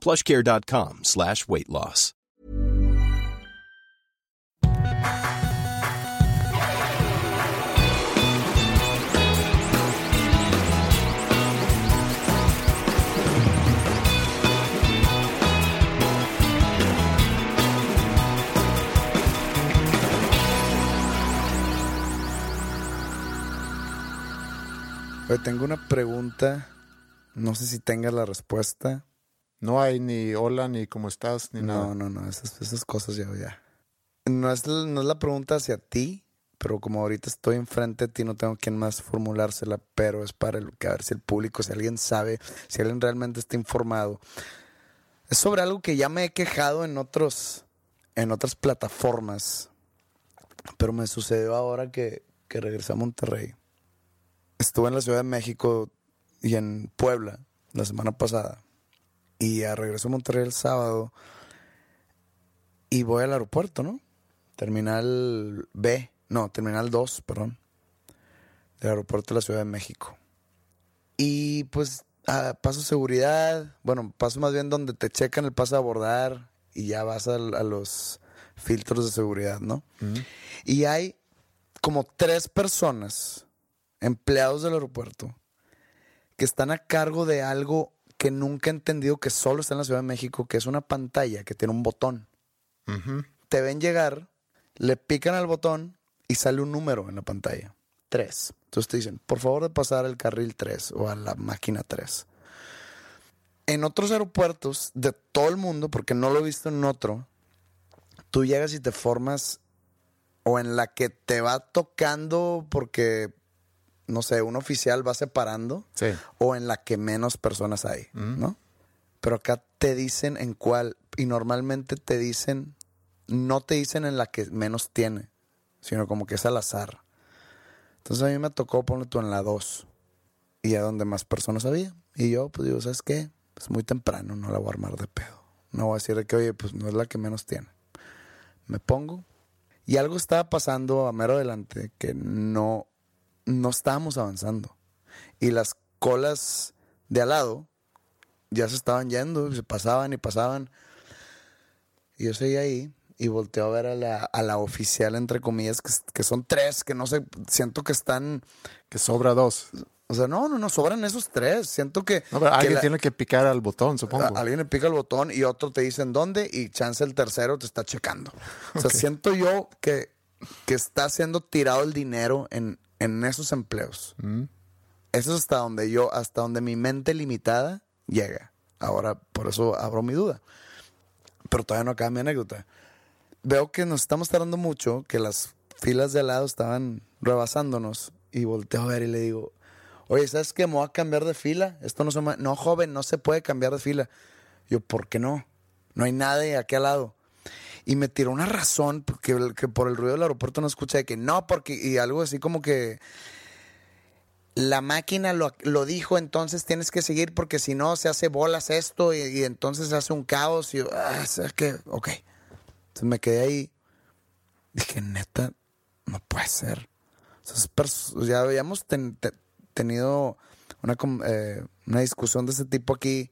plushcare.com slash weight loss. Tengo una pregunta. No sé si tengas la respuesta. No hay ni hola, ni cómo estás, ni No, nada. no, no. Esas, esas cosas ya, ya. No es, la- no es la pregunta hacia ti, pero como ahorita estoy enfrente de ti, no tengo quien más formulársela, pero es para el, a ver si el público, si alguien sabe, si alguien realmente está informado. Es sobre algo que ya me he quejado en otros, en otras plataformas, pero me sucedió ahora que, que regresé a Monterrey. Estuve en la Ciudad de México y en Puebla la semana pasada. Y regreso a Monterrey el sábado. Y voy al aeropuerto, ¿no? Terminal B. No, Terminal 2, perdón. Del aeropuerto de la Ciudad de México. Y pues ah, paso seguridad. Bueno, paso más bien donde te checan el paso a abordar. Y ya vas a, los filtros de seguridad, ¿no? Y hay como tres personas, empleados del aeropuerto, que están a cargo de algo que nunca he entendido que solo está en la Ciudad de México, que es una pantalla que tiene un botón. Te ven llegar, le pican al botón y sale un número en la pantalla. Tres. Entonces te dicen, por favor de pasar al carril 3 o a la máquina 3. En otros aeropuertos de todo el mundo, porque no lo he visto en otro, tú llegas y te formas o en la que te va tocando porque, no sé, un oficial va separando Sí. o en la que menos personas hay, ¿no? Pero acá te dicen en cuál, y normalmente te dicen, no te dicen en la que menos tiene, sino como que es al azar. Entonces a mí me tocó poner tú en la 2 y a donde más personas había. Y yo, pues digo, ¿sabes qué? Es muy temprano, no la voy a armar de pedo. No voy a decir de que, oye, pues no es la que menos tiene. Me pongo y algo estaba pasando a mero adelante que no, no estábamos avanzando. Y las colas de al lado ya se estaban yendo, se pasaban y pasaban. Y yo seguía ahí y volteo a ver a la, a la oficial, entre comillas, que, que son tres, que no sé, siento que están, Que sobra dos. o sea, no, no, no, sobran esos tres. Siento que... No, pero que alguien la- tiene que picar al botón, supongo. a- Alguien le pica el botón y otro te dice en dónde y chance el tercero te está checando. O sea, siento yo que, que está siendo tirado el dinero en, en esos empleos. Mm. Eso es hasta donde yo, hasta donde mi mente limitada llega. Ahora, por eso abro mi duda. Pero todavía no acaba mi anécdota. Veo que nos estamos tardando mucho, que las filas de al lado estaban rebasándonos y volteo a ver y le digo, oye, ¿sabes qué? Me voy a cambiar de fila. Esto no se No, joven, no se puede cambiar de fila. Yo, ¿por qué no? No hay nadie aquí al lado. Y me tiró una razón que, que por el ruido del aeropuerto no escuché de que no, porque, y algo así como que la máquina lo, lo dijo, entonces tienes que seguir porque si no se hace bolas esto y, entonces se hace un caos. Y yo, ah, ¿sabes qué? Ok. Entonces me quedé ahí. Dije, neta, no puede ser. Es ya habíamos ten- te- tenido una, eh, una discusión de ese tipo aquí.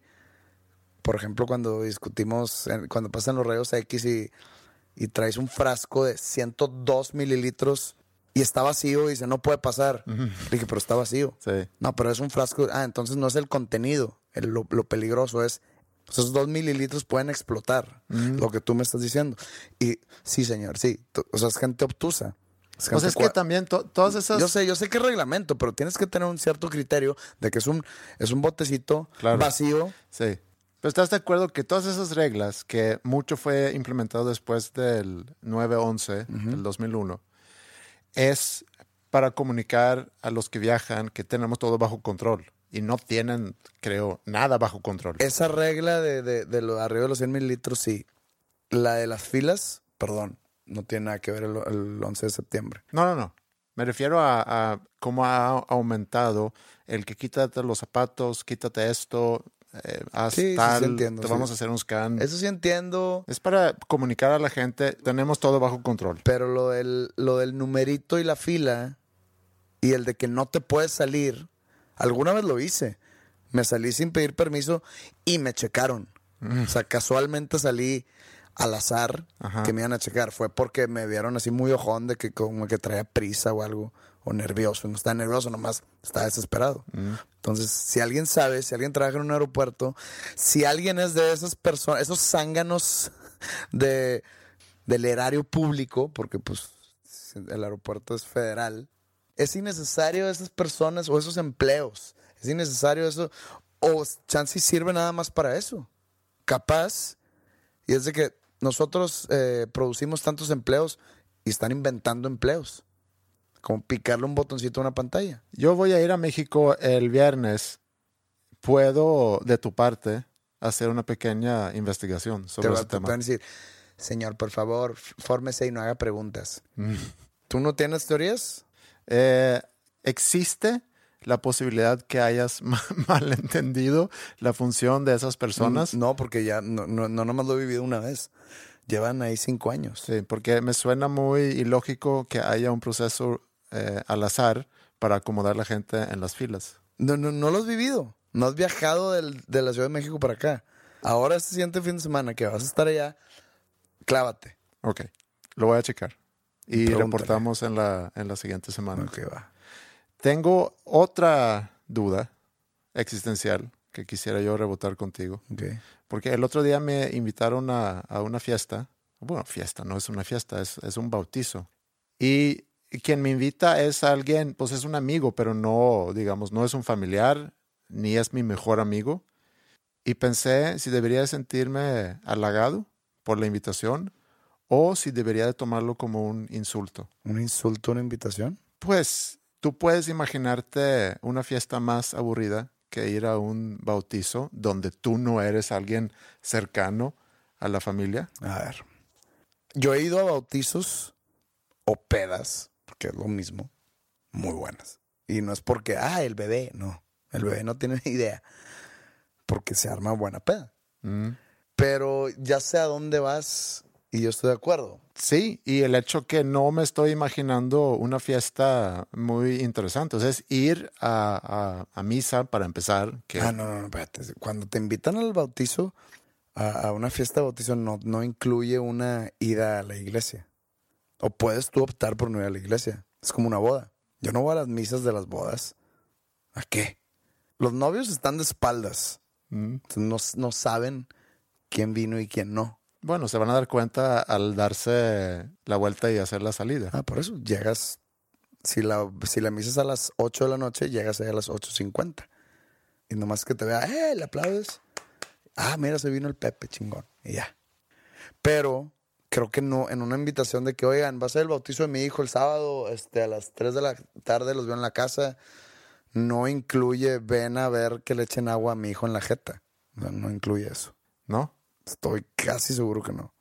Por ejemplo, cuando discutimos, en- cuando pasan los rayos X y, y traes un frasco de 102 mililitros y está vacío y dice, no puede pasar. Le dije, pero está vacío. Sí. No, pero es un frasco. Ah, entonces no es el contenido el- lo, lo peligroso, es Esos dos mililitros pueden explotar, lo que tú me estás diciendo. Y sí, señor, sí. O sea, es gente obtusa. Es Pues es que también to- todas esas... Yo sé, yo sé que es reglamento, pero tienes que tener un cierto criterio de que es un, es un botecito Claro. vacío. Sí. Pero estás de acuerdo que todas esas reglas, que mucho fue implementado después del 9-11 del 2001, es para comunicar a los que viajan que tenemos todo bajo control. Y no tienen, creo, nada bajo control. Esa regla de, de, de lo arriba de los 100 mililitros, sí. La de las filas, perdón, no tiene nada que ver el, el 11 de septiembre. No, no, no. Me refiero a, a cómo ha aumentado el que quítate los zapatos, quítate esto, eh, haz Sí, sí, sí, tal, entiendo, te vamos a hacer un scan. Eso sí entiendo, Es para comunicar a la gente, tenemos todo bajo control. pero lo del, lo del numerito y la fila y el de que no te puedes salir, alguna vez lo hice. Me salí sin pedir permiso y me checaron. O sea, casualmente salí al azar Ajá. que me iban a checar. Fue porque me vieron así muy ojón de que como que traía prisa o algo, o nervioso. No estaba nervioso, nomás estaba desesperado. Entonces, si alguien sabe, si alguien trabaja en un aeropuerto, si alguien es de esas personas, esos zánganos de, del erario público, porque pues el aeropuerto es federal, es innecesario esas personas o esos empleos. Es innecesario eso. O chance y sirve nada más para eso. Capaz. Y es de que nosotros eh, producimos tantos empleos y están inventando empleos. Como picarle un botoncito a una pantalla. Yo voy a ir a México el viernes. ¿Puedo, de tu parte, hacer una pequeña investigación Te, sobre va- ese te tema? pueden decir, señor, por favor, fórmese y no haga preguntas. Mm. ¿Tú no tienes teorías? Eh, ¿Existe la posibilidad que hayas ma- malentendido la función de esas personas? No, porque ya no, no, no nomás lo he vivido una vez. Llevan ahí cinco años. Sí, porque me suena muy ilógico que haya un proceso eh, al azar para acomodar la gente en las filas. No, no, no lo has vivido. No has viajado del- de la Ciudad de México para acá. Ahora este siguiente fin de semana que vas a estar allá, clávate. Ok, lo voy a checar. Y Pregúntale. reportamos en la, en la siguiente semana. Ok, va. Tengo otra duda existencial que quisiera yo rebotar contigo. Ok. Porque el otro día me invitaron a, a una fiesta. Bueno, fiesta, no es una fiesta, es, es un bautizo. Y quien me invita es alguien, pues es un amigo, pero no, digamos, no es un familiar, ni es mi mejor amigo. Y pensé si debería de sentirme halagado por la invitación o si debería de tomarlo como un insulto. ¿Un insulto, una invitación? Pues tú puedes imaginarte una fiesta más aburrida que ir a un bautizo donde tú no eres alguien cercano a la familia. A ver. Yo he ido a bautizos o pedas, porque es lo mismo, muy buenas. Y no es porque, ah, el bebé, no. El bebé no tiene ni idea. Porque se arma buena peda. Mm. Pero ya sé a dónde vas y yo estoy de acuerdo. Sí, y el hecho que no me estoy imaginando una fiesta muy interesante. O sea, es ir a, a- a misa para empezar. Que, Ah, no, no, no, espérate. Cuando te invitan al bautizo, a, a una fiesta de bautizo, no, no incluye una ida a la iglesia. O puedes tú optar por no ir a la iglesia. Es como una boda. Yo no voy a las misas de las bodas. ¿A qué? Los novios están de espaldas. Mm. No, no saben quién vino y quién no. Bueno, se van a dar cuenta al darse la vuelta y hacer la salida. Ah, por eso llegas. Si la, si la misa es a las 8 de la noche, llegas ahí a las 8.50. Y nomás que te vea, ¡eh! Le aplaudes. Ah, mira, se vino el Pepe, chingón. Y ya. Pero creo que no, en una invitación de que, oigan, va a ser el bautizo de mi hijo el sábado, este, a las 3 de la tarde los veo en la casa. No incluye, ven a ver que le echen agua a mi hijo en la jeta. No, no incluye eso. ¿No? Estoy casi seguro que no.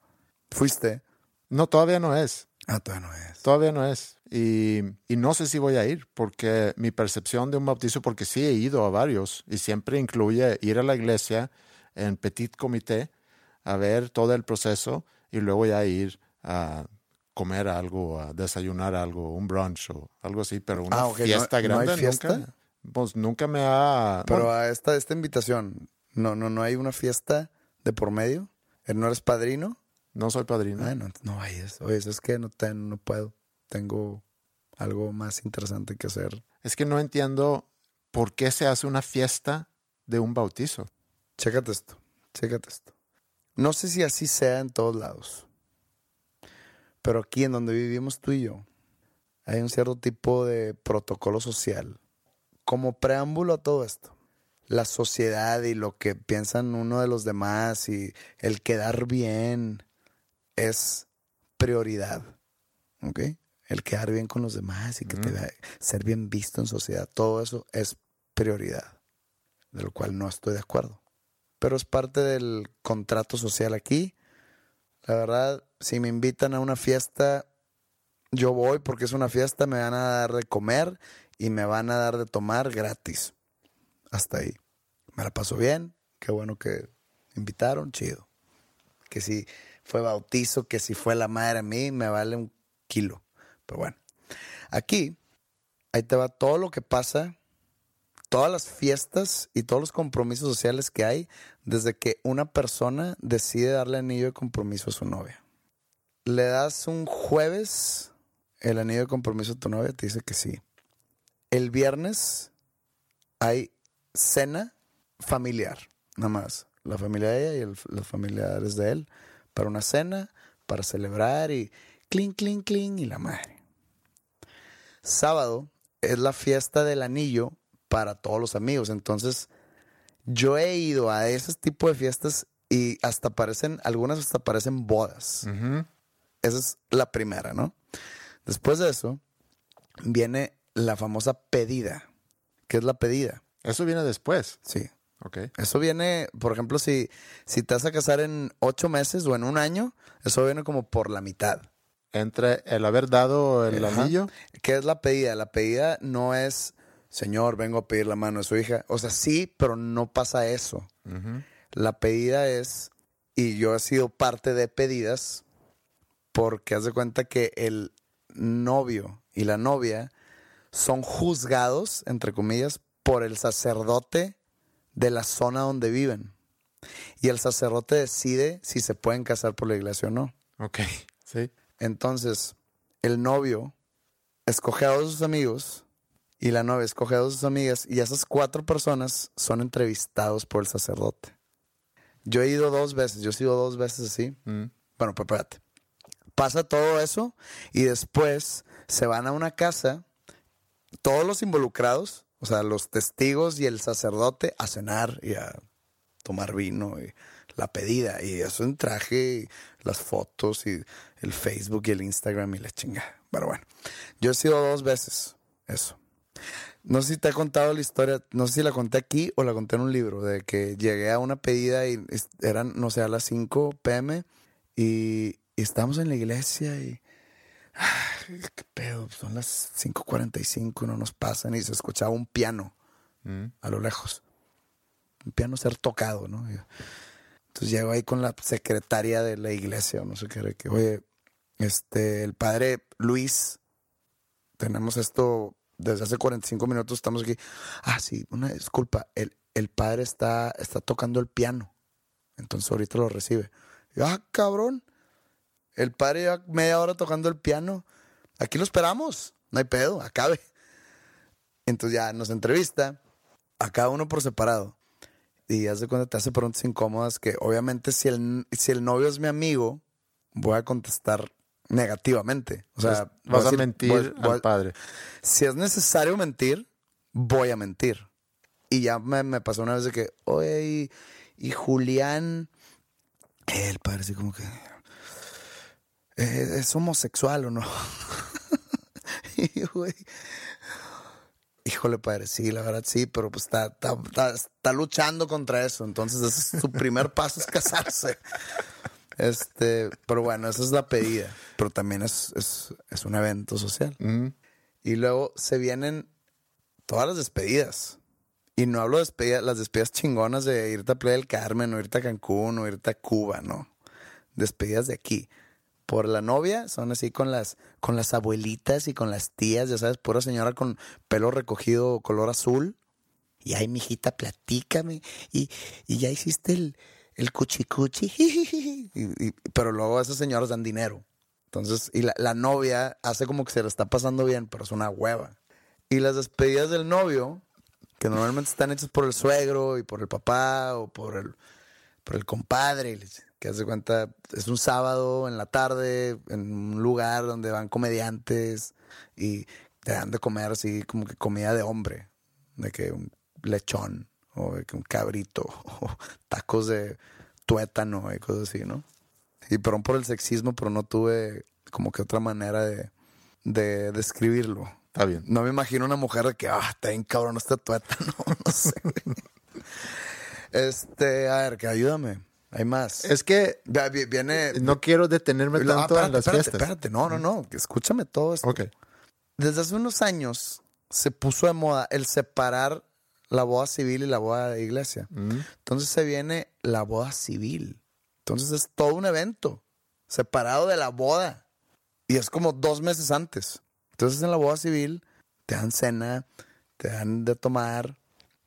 ¿Fuiste? No, todavía no es. Ah, todavía no es. Todavía no es. Y, y no sé si voy a ir, porque mi percepción de un bautizo, porque sí he ido a varios, y siempre incluye ir a la iglesia en petit comité, a ver todo el proceso, y luego ya ir a comer algo, a desayunar algo, un brunch o algo así, pero una Ah, ok, ¿no- fiesta no hay grande fiesta? nunca. Pues nunca me ha. Pero bueno, a esta, esta invitación, no, no, no hay una fiesta de por medio. ¿No eres padrino? no soy padrino. Ah, no, no vayas. Oye, es que no, te- no puedo. Tengo algo más interesante que hacer. Es que no entiendo por qué se hace una fiesta de un bautizo. Chécate esto. chécate esto. No sé si así sea en todos lados, pero aquí en donde vivimos tú y yo, hay un cierto tipo de protocolo social. Como preámbulo a todo esto, la sociedad y lo que piensan uno de los demás y el quedar bien es prioridad. ¿Ok? El quedar bien con los demás y que te vea- ser bien visto en sociedad, todo eso es prioridad, de lo cual no estoy de acuerdo. Pero es parte del contrato social aquí. La verdad, si me invitan a una fiesta, yo voy porque es una fiesta, me van a dar de comer y me van a dar de tomar gratis. Hasta ahí. Me la paso bien, qué bueno que invitaron, chido. Que si fue bautizo, que si fue la madre a mí, me vale un kilo. Pero bueno, aquí, ahí te va todo lo que pasa, todas las fiestas y todos los compromisos sociales que hay desde que una persona decide darle anillo de compromiso a su novia. Le das un jueves el anillo de compromiso a tu novia, te dice que sí. El viernes hay cena familiar, nada más. La familia de ella y el- los familiares de él para una cena, para celebrar y clink, clink, clink y la madre. Sábado es la fiesta del anillo para todos los amigos. Entonces, yo he ido a ese tipo de fiestas y hasta parecen, algunas hasta parecen bodas. Esa es la primera, ¿no? Después de eso, viene la famosa pedida. ¿Qué es la pedida? Eso viene después. Sí. Ok. Eso viene, por ejemplo, si, si te vas a casar en ocho meses o en un año, eso viene como por la mitad. Entre el haber dado el Ajá. anillo. ¿Qué es la pedida? La pedida no es, Señor, vengo a pedir la mano de su hija. O sea, sí, pero no pasa eso. La pedida es, y yo he sido parte de pedidas, porque haz de cuenta que el novio y la novia son juzgados, entre comillas, por el sacerdote de la zona donde viven. Y el sacerdote decide si se pueden casar por la iglesia o no. Ok. Sí. Entonces, el novio escoge a dos de sus amigos y la novia escoge a dos de sus amigas y esas cuatro personas son entrevistados por el sacerdote. Yo he ido dos veces, yo he sido dos veces así. Mm. Bueno, pues espérate. Pasa todo eso y después se van a una casa, todos los involucrados, o sea, los testigos y el sacerdote a cenar y a tomar vino y la pedida y eso en traje y las fotos y el Facebook y el Instagram y la chingada. Pero bueno, yo he sido dos veces eso. No sé si te he contado la historia, no sé si la conté aquí o la conté en un libro, de que llegué a una pedida y eran, no sé, a las 5 pm y, y estábamos en la iglesia y... ay, ¿Qué pedo? Son las 5.45 y no nos pasan y se escuchaba un piano Mm. a lo lejos. Un piano ser tocado, ¿no? Entonces llego ahí con la secretaria de la iglesia o no sé qué, que, oye, este, el padre Luis, tenemos esto desde hace 45 minutos, estamos aquí. Ah, sí, una disculpa, el, el padre está, está tocando el piano, entonces ahorita lo recibe. Ah, cabrón, el padre lleva media hora tocando el piano, aquí lo esperamos, no hay pedo, acabe. Entonces ya nos entrevista a cada uno por separado. Y haz de te hace preguntas incómodas que obviamente si el, si el novio es mi amigo, voy a contestar negativamente. O sea, Pues, vas a, decir- mentir voy- voy- al padre. si es necesario mentir, voy a mentir. Y ya me, me pasó una vez de que, oye, y, y Julián, eh, el padre así como que, eh, ¿es homosexual o no? y güey, híjole, padre, sí, la verdad sí, pero pues está, está, está- está luchando contra eso. Entonces, ese es su primer paso es casarse. Este, pero bueno, esa es la pedida. Pero también es, es, es un evento social. Mm. Y luego se vienen todas las despedidas. Y no hablo de despedidas, las despedidas chingonas de irte a Playa del Carmen, o irte a Cancún, o irte a Cuba, no. Despedidas de aquí. Por la novia son así con las, con las abuelitas y con las tías, ya sabes, pura señora con pelo recogido color azul. Y ay, mijita, platícame. Y, y ya hiciste el, el cuchicuchi. Y, y- pero luego esas señoras dan dinero. Entonces, y la, la novia hace como que se la está pasando bien, pero es una hueva. Y las despedidas del novio, que normalmente están hechas por el suegro y por el papá o por el por el compadre. Que hace cuenta, es un sábado en la tarde, en un lugar donde van comediantes y te dan de comer así como que comida de hombre, de que un lechón o de que un cabrito o tacos de tuétano y cosas así, ¿no? Y perdón por el sexismo, pero no tuve como que otra manera de, de describirlo. Está bien. No me imagino una mujer de que, ah, está bien cabrón este tuétano, no sé. este, a ver, que ayúdame. Hay más. Es que Viene. no quiero detenerme Ah, tanto espérate, en las espérate, fiestas. espérate. No, no, no. Escúchame todo esto. Ok. Desde hace unos años se puso de moda el separar la boda civil y la boda de iglesia. Mm. Entonces se viene la boda civil. Entonces es todo un evento separado de la boda. Y es como dos meses antes. Entonces en la boda civil te dan cena, te dan de tomar.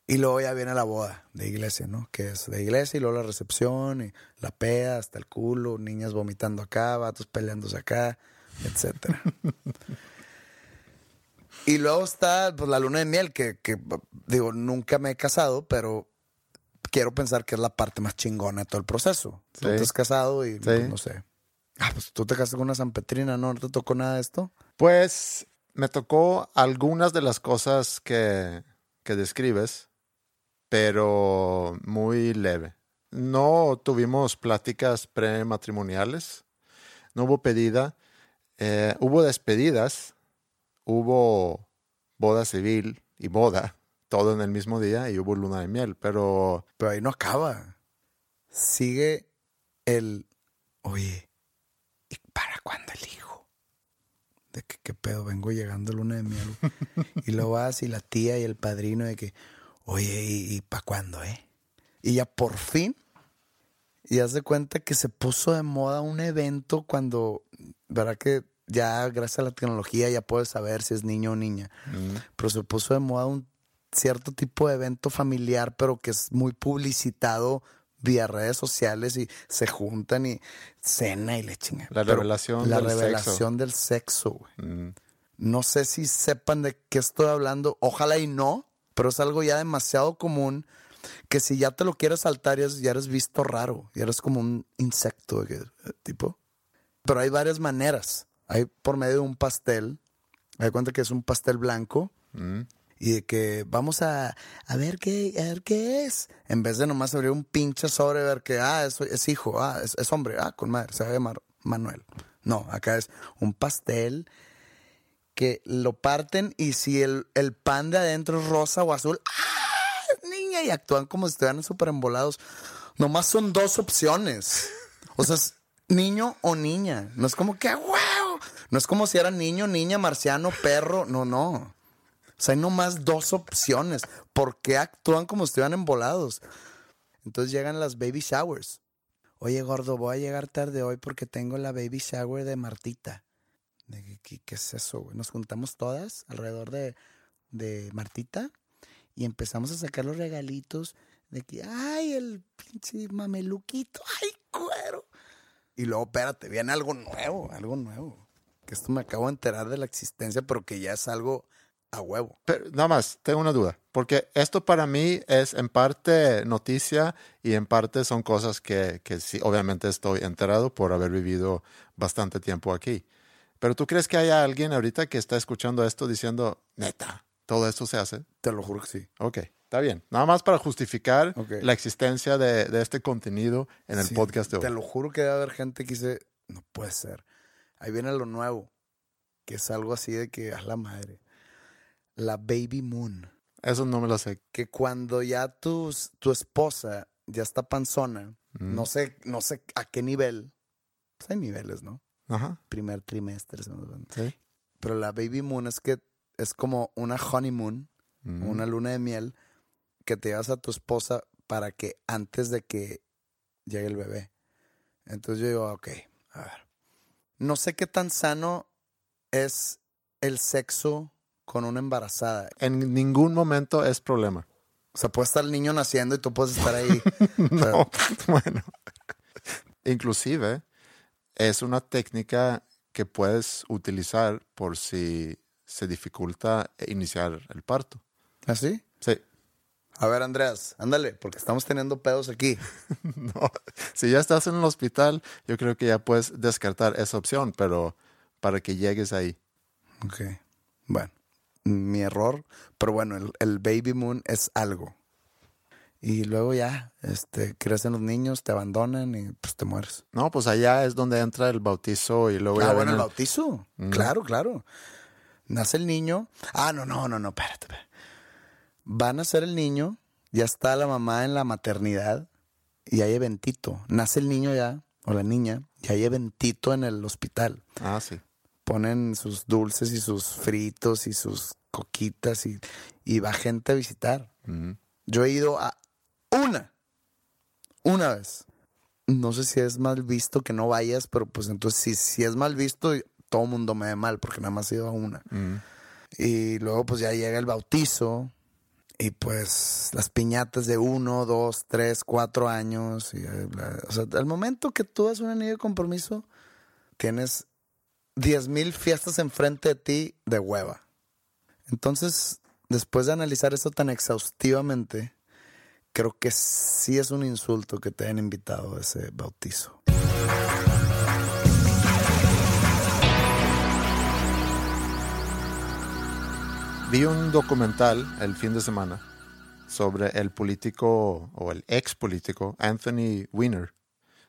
Y luego ya viene la boda de iglesia, ¿no? Que es de iglesia y luego la recepción y la peda hasta el culo, niñas vomitando acá, vatos peleándose acá, etcétera. y luego está pues, la luna de miel, que, que, digo, nunca me he casado, pero quiero pensar que es la parte más chingona de todo el proceso. Tú Sí. te has casado y pues, no sé. Ah, pues tú te casaste con una San Petrina, ¿no? ¿No te tocó nada de esto? Pues me tocó algunas de las cosas que, que describes, pero muy leve. No tuvimos pláticas prematrimoniales, no hubo pedida, eh, hubo despedidas, hubo boda civil y boda, todo en el mismo día y hubo luna de miel, pero Pero ahí no acaba. Sigue el, oye, ¿y para cuándo el hijo? De que, ¿qué pedo? Vengo llegando luna de miel. y luego vas y la tía y el padrino de que, oye, ¿y, y para cuándo, eh? Y ya por fin, y haz de cuenta que se puso de moda un evento cuando, ¿verdad que ya gracias a la tecnología ya puedes saber si es niño o niña? pero se puso de moda un cierto tipo de evento familiar, pero que es muy publicitado vía redes sociales y se juntan y cena y le chingan. La Pero revelación la del revelación del sexo, güey. mm, No sé si sepan de qué estoy hablando, ojalá y no, pero es algo ya demasiado común que si ya te lo quieres saltar ya, ya eres visto raro, ya eres como un insecto, tipo. Pero hay varias maneras. Hay por medio de un pastel, me cuenta que es un pastel blanco mm, y de que vamos a, a ver qué a ver qué es. En vez de nomás abrir un pinche sobre, ver que, ah, es, es hijo, ah, es, es hombre, ah, con madre, se va a llamar Manuel. No, acá es un pastel que lo parten y si el, el pan de adentro es rosa o azul, ¡ah! niña, y actúan como si estuvieran súper embolados. Nomás son dos opciones. O sea, es niño o niña. No es como que, wow. No es como si era niño, niña, marciano, perro. No, no. O sea, hay nomás dos opciones. ¿Por qué actúan como si estuvieran embolados? Entonces llegan las baby showers. Oye, gordo, voy a llegar tarde hoy porque tengo la baby shower de Martita. ¿Qué, qué es eso? güey? Nos juntamos todas alrededor de, de Martita y empezamos a sacar los regalitos de que, ay, el pinche mameluquito, ay, cuero. Y luego, espérate, viene algo nuevo, algo nuevo. Que esto me acabo de enterar de la existencia, pero que ya es algo a huevo. Pero nada más, tengo una duda, porque esto para mí es en parte noticia y en parte son cosas que, que sí, obviamente estoy enterado por haber vivido bastante tiempo aquí. Pero tú crees que haya alguien ahorita que está escuchando esto diciendo, neta, todo esto se hace? Te lo juro que sí. Ok, está bien. Nada más para justificar la existencia de, de este contenido en el Sí, podcast de hoy. Te lo juro que debe haber gente que dice, no puede ser. Ahí viene lo nuevo, que es algo así de que a la madre. La baby moon. Eso no me lo sé. Que cuando ya tu, tu esposa ya está panzona, Mm. no sé, no sé a qué nivel. Pues hay niveles, ¿no? Ajá, Primer trimestre, segundo- sí. pero la baby moon es que es como una honeymoon, Mm. una luna de miel, que te llevas a tu esposa para que antes de que llegue el bebé. Entonces yo digo, ok, a ver. No sé qué tan sano es el sexo con una embarazada. En ningún momento es problema. O sea, puede estar el niño naciendo y tú puedes estar ahí. No, bueno. Inclusive es una técnica que puedes utilizar por si se dificulta iniciar el parto. ¿Así? Sí. A ver, Andreas, ándale, porque estamos teniendo pedos aquí. no, si ya estás en el hospital, yo creo que ya puedes descartar esa opción, pero para que llegues ahí. Ok. Bueno, mi error, pero bueno, el, el baby moon es algo. Y luego ya, este, crecen los niños, te abandonan y pues te mueres. No, pues allá es donde entra el bautizo y luego Ah, bueno, el- bautizo. Claro, claro. Nace el niño. Ah, no, no, no, no, espérate. espérate. Va a nacer el niño, ya está la mamá en la maternidad y hay eventito. Nace el niño ya, o la niña, y hay eventito en el hospital. Ah, sí. Ponen sus dulces y sus fritos y sus coquitas y, y va gente a visitar. Yo he ido a una, una vez. No sé si es mal visto que no vayas, pero pues entonces si, si es mal visto, todo el mundo me ve mal porque nada más he ido a una. Y luego pues ya llega el bautizo y pues las piñatas de uno, dos, tres, cuatro años. Y, eh, o sea, al momento que tú das un anillo de compromiso, tienes diez mil fiestas enfrente de ti de hueva. Entonces, después de analizar eso tan exhaustivamente, creo que sí es un insulto que te hayan invitado a ese bautizo. Vi un documental el fin de semana sobre el político o el ex político Anthony Weiner.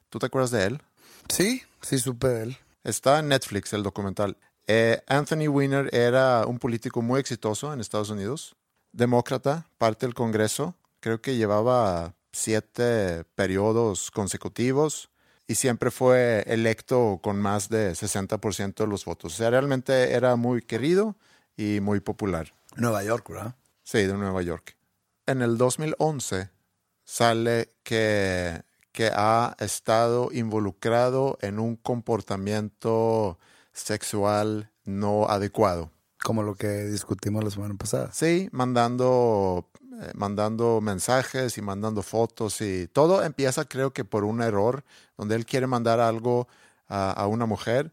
¿Tú te acuerdas de él? Sí, sí supe de él. Está en Netflix el documental. Eh, Anthony Weiner era un político muy exitoso en Estados Unidos, demócrata, parte del Congreso, creo que llevaba siete periodos consecutivos y siempre fue electo con más de 60% de los votos. O sea, realmente era muy querido y muy popular. Nueva York, ¿verdad? Sí, de Nueva York. En el 2011 sale que, que ha estado involucrado en un comportamiento sexual no adecuado. Como lo que discutimos la semana pasada. Sí, mandando, eh, mandando mensajes y mandando fotos y todo empieza creo que por un error donde él quiere mandar algo a, a una mujer,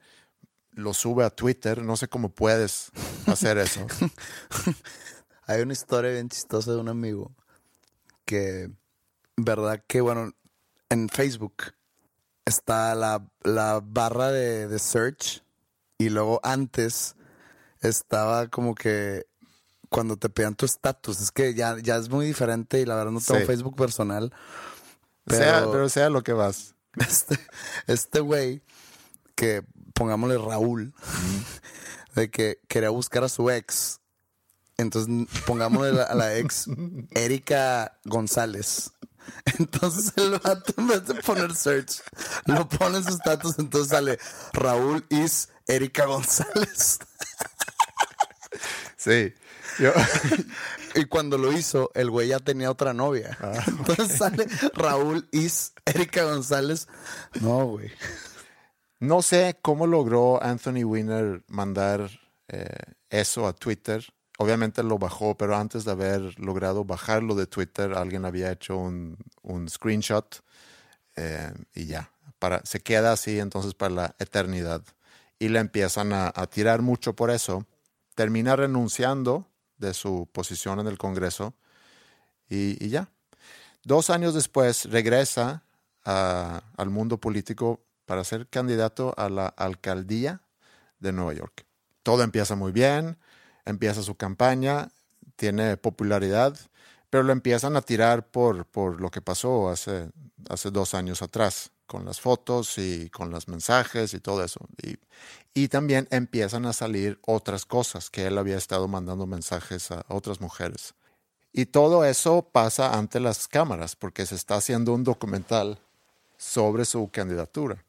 lo sube a Twitter, no sé cómo puedes hacer eso. Hay una historia bien chistosa de un amigo que, verdad que, bueno, en Facebook está la, la barra de, de search y luego antes estaba como que cuando te pedían tu estatus, es que ya, ya es muy diferente y la verdad no tengo Sí. Facebook personal. Sea, Pero- pero sea lo que vas. este este güey que pongámosle Raúl de que quería buscar a su ex. Entonces pongámosle a la ex Erika González. Entonces el vato en vez de poner search lo pone en su status entonces sale Raúl is Erika González. Sí. Yo, y cuando lo hizo el güey ya tenía otra novia. Entonces sale Raúl is Erika González. No güey no sé cómo logró Anthony Weiner mandar eh, eso a Twitter. Obviamente lo bajó, pero antes de haber logrado bajarlo de Twitter, alguien había hecho un, un screenshot eh, y ya. Para, se queda así entonces para la eternidad. Y le empiezan a, a tirar mucho por eso. Termina renunciando de su posición en el Congreso y, y ya. Dos años después regresa al mundo político para ser candidato a la alcaldía de Nueva York. Todo empieza muy bien, empieza su campaña, tiene popularidad, pero lo empiezan a tirar por, por lo que pasó hace, hace dos años atrás, con las fotos y con los mensajes y todo eso. Y, y también empiezan a salir otras cosas, que él había estado mandando mensajes a otras mujeres. Y todo eso pasa ante las cámaras, porque se está haciendo un documental sobre su candidatura.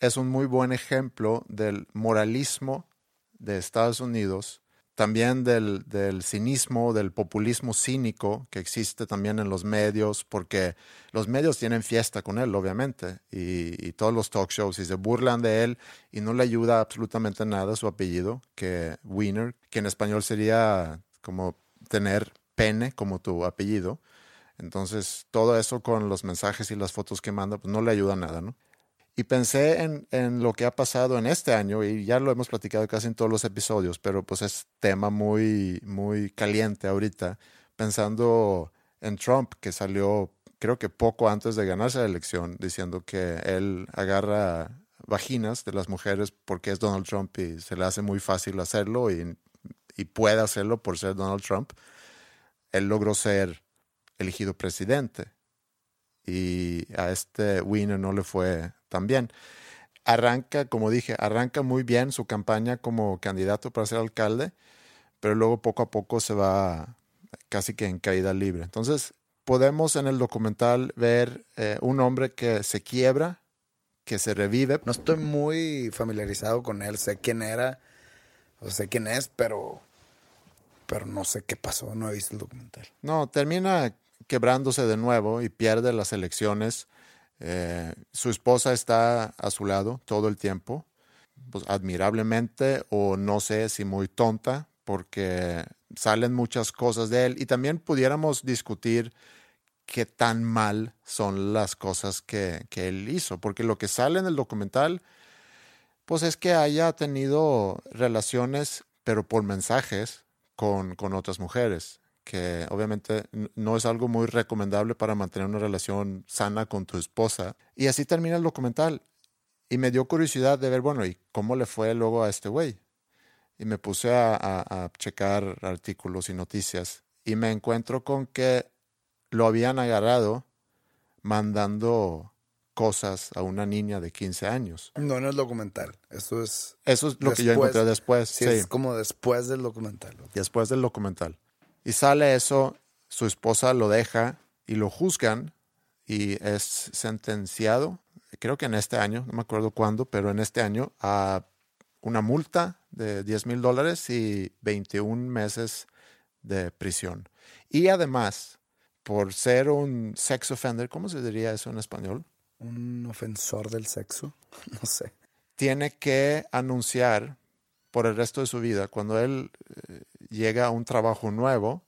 Es un muy buen ejemplo del moralismo de Estados Unidos, también del, cinismo, del populismo cínico que existe también en los medios, porque los medios tienen fiesta con él, obviamente, y, y todos los talk shows, y se burlan de él, y no le ayuda absolutamente nada su apellido, que Wiener, que en español sería como tener pene como tu apellido. Entonces, todo eso con los mensajes y las fotos que manda, pues no le ayuda nada, ¿no? Y pensé en, en lo que ha pasado en este año, y ya lo hemos platicado casi en todos los episodios, pero pues es tema muy, muy caliente ahorita, pensando en Trump, que salió creo que poco antes de ganarse la elección, diciendo que él agarra vaginas de las mujeres porque es Donald Trump y se le hace muy fácil hacerlo y, y puede hacerlo por ser Donald Trump. Él logró ser elegido presidente y a este Wiener no le fue tan bien. Arranca, como dije, arranca muy bien su campaña como candidato para ser alcalde, pero luego poco a poco se va casi que en caída libre. Entonces, podemos en el documental ver eh, un hombre que se quiebra, que se revive. No estoy muy familiarizado con él, sé quién era, o sé quién es, pero, pero no sé qué pasó, no he visto el documental. No, termina quebrándose de nuevo y pierde las elecciones. Eh, su esposa está a su lado todo el tiempo, pues admirablemente o no sé si muy tonta, porque salen muchas cosas de él. Y también pudiéramos discutir qué tan mal son las cosas que, que, él hizo, porque lo que sale en el documental, pues es que haya tenido relaciones, pero por mensajes, con, con otras mujeres, que obviamente no es algo muy recomendable para mantener una relación sana con tu esposa. Y así termina el documental. Y me dio curiosidad de ver, bueno, ¿y cómo le fue luego a este güey? y me puse a, checar artículos y noticias y me encuentro con que lo habían agarrado mandando cosas a una niña de 15 años. No en el documental, eso es... Eso es lo que yo encontré después. Sí, es como después del documental. Después del documental. Y sale eso, su esposa lo deja y lo juzgan y es sentenciado, creo que en este año, no me acuerdo cuándo, pero en este año a una multa de 10 mil dólares y 21 meses de prisión. Y además, por ser un sex offender, ¿cómo se diría eso en español? Un ofensor del sexo, no sé. Tiene que anunciar por el resto de su vida, cuando él eh, llega a un trabajo nuevo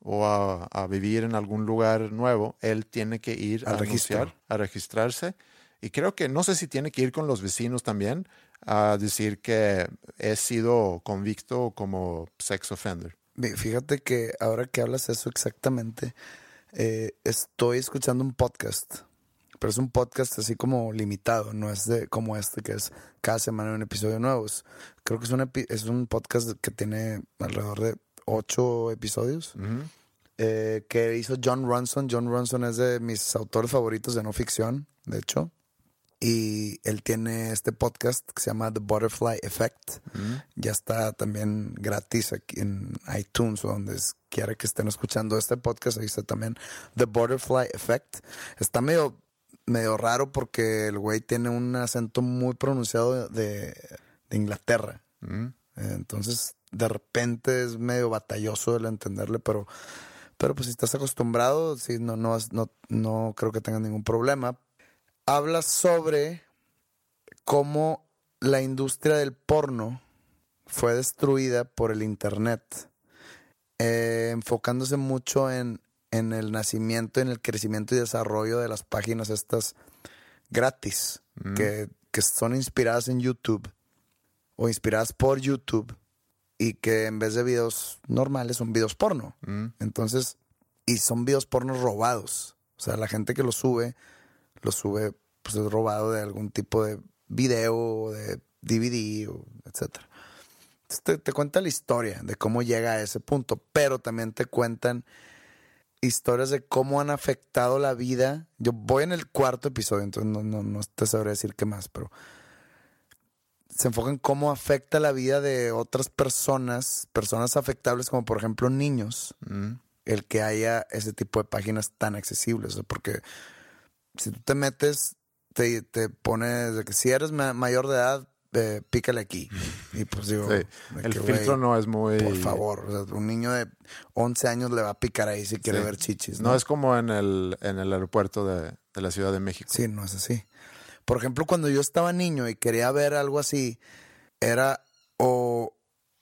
o a, vivir en algún lugar nuevo, él tiene que ir a anunciar, a registrarse. Y creo que no sé si tiene que ir con los vecinos también, a decir que he sido convicto como sex offender. Fíjate que ahora que hablas eso exactamente, eh, estoy escuchando un podcast, pero es un podcast así como limitado, no es de como este que es cada semana un episodio nuevo. Creo que es un, es un podcast que tiene alrededor de ocho episodios. Eh, que hizo John Ronson. John Ronson es de mis autores favoritos de no ficción, de hecho. Y él tiene este podcast que se llama The Butterfly Effect. Ya está también gratis aquí en iTunes o donde quiera que estén escuchando este podcast. Ahí está también The Butterfly Effect. Está medio, medio raro porque el güey tiene un acento muy pronunciado de, de Inglaterra. Entonces, de repente es medio batalloso el entenderle, pero, pero pues si estás acostumbrado, sí, no, no, no, no creo que tengas ningún problema habla sobre cómo la industria del porno fue destruida por el Internet, eh, enfocándose mucho en, en el nacimiento, en el crecimiento y desarrollo de las páginas estas gratis, mm. que, que son inspiradas en YouTube o inspiradas por YouTube y que en vez de videos normales son videos porno. Mm. Entonces, y son videos porno robados. O sea, la gente que los sube lo sube pues es robado de algún tipo de video, de DVD, o etcétera. Te, te, cuenta la historia de cómo llega a ese punto, pero también te cuentan historias de cómo han afectado la vida. Yo voy en el cuarto episodio, entonces no, no, no te sabré decir qué más, pero se enfoca en cómo afecta la vida de otras personas, personas afectables como por ejemplo niños, mm. el que haya ese tipo de páginas tan accesibles, porque si tú te metes te, te pone de que si eres mayor de edad, pícale aquí. Y pues digo, el filtro no es muy. Por favor, un niño de 11 años le va a picar ahí si quiere ver chichis. ¿no? es como en el, en el aeropuerto de, de, la Ciudad de México. Sí, no es así. Por ejemplo, cuando yo estaba niño y quería ver algo así, era o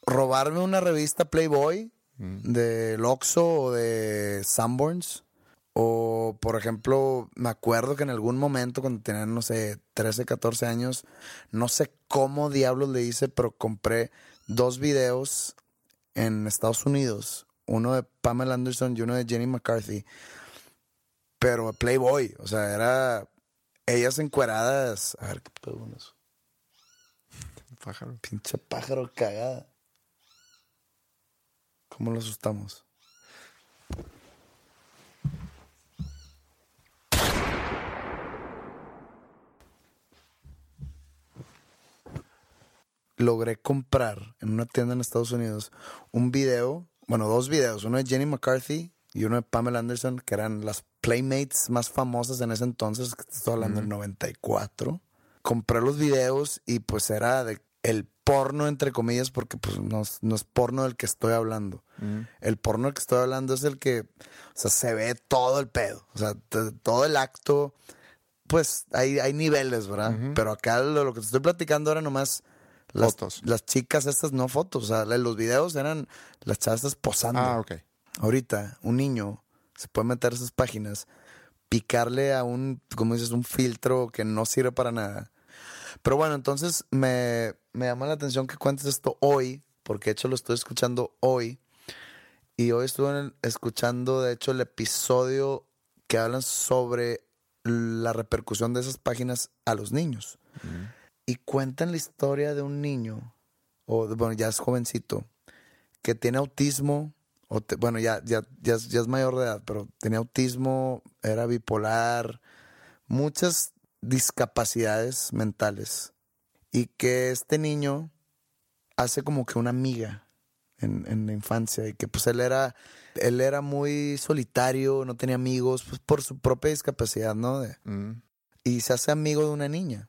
robarme una revista Playboy mm. de Loxo o de Sanborns o, por ejemplo, me acuerdo que en algún momento, cuando tenía, no sé, 13, 14 años, no sé cómo diablos le hice, pero compré dos videos en Estados Unidos. uno de Pamela Anderson y uno de Jenny McCarthy. Pero Playboy, o sea, era ellas encueradas. A ver qué pedo con eso. Pájaro. Pinche pájaro cagada. ¿Cómo lo asustamos? Logré comprar en una tienda en Estados Unidos un video, bueno, dos videos, uno de Jenny McCarthy y uno de Pamela Anderson, que eran las Playmates más famosas en ese entonces, que te estoy hablando del 94. Compré los videos y pues era de el porno, entre comillas, porque pues no, es- no es porno del que estoy hablando. El porno del que estoy hablando es el que, o sea, se ve todo el pedo. O sea, todo el acto, pues hay, hay niveles, ¿verdad? Pero acá lo, lo que te estoy platicando era nomás las, Fotos. las chicas estas, no fotos. O sea, los videos eran las chavas estas posando. Ah, ok. Ahorita, un niño se puede meter a esas páginas, picarle a un, como dices, un filtro que no sirve para nada. Pero bueno, entonces me, me llama la atención que cuentes esto hoy, porque de hecho lo estoy escuchando hoy. Y hoy estuve en el- escuchando, de hecho, el episodio que hablan sobre la repercusión de esas páginas a los niños. Y cuentan la historia de un niño, o bueno, ya es jovencito, que tiene autismo, o te- bueno, ya, ya, ya, es- ya es mayor de edad, pero tenía autismo, era bipolar, muchas discapacidades mentales. Y que este niño hace como que una amiga en, en la infancia y que pues él era, él era muy solitario, no tenía amigos, pues por su propia discapacidad, ¿no? De- Mm. y se hace amigo de una niña.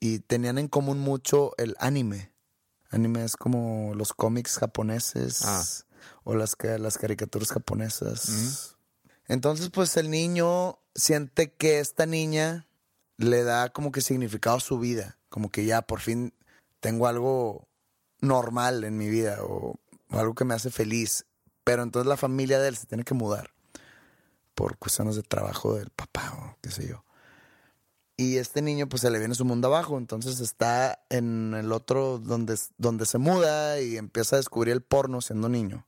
Y tenían en común mucho el anime. Anime es como los cómics japoneses Ah. o las, las caricaturas japonesas. Entonces, pues el niño siente que esta niña le da como que significado a su vida. Como que ya por fin tengo algo normal en mi vida o, o algo que me hace feliz. Pero entonces la familia de él se tiene que mudar por cuestiones de trabajo del papá o qué sé yo. Y este niño pues se le viene su mundo abajo, entonces está en el otro donde, donde se muda y empieza a descubrir el porno siendo niño.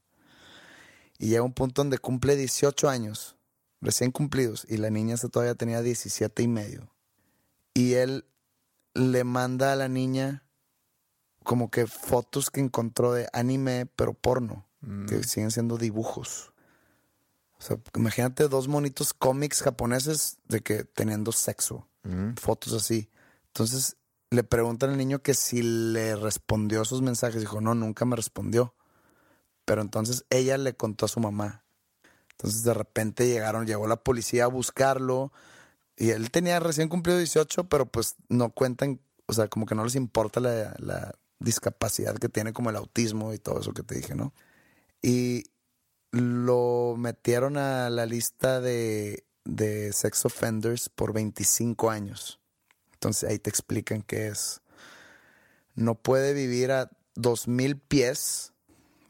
Y llega un punto donde cumple 18 años, recién cumplidos, y la niña todavía tenía 17 y medio. Y él le manda a la niña como que fotos que encontró de anime, pero porno, que siguen siendo dibujos. O sea, imagínate dos monitos cómics japoneses de que teniendo sexo, fotos así. Entonces le preguntan al niño que si le respondió esos mensajes. Dijo, no, nunca me respondió. Pero entonces ella le contó a su mamá. Entonces de repente llegaron, llegó la policía a buscarlo. Y él tenía recién cumplido 18, pero pues no cuentan, o sea, como que no les importa la, la discapacidad que tiene, como el autismo y todo eso que te dije, ¿no? Y lo metieron a la lista de, de sex offenders por 25 años. Entonces ahí te explican qué es. No puede vivir a 2.000 pies,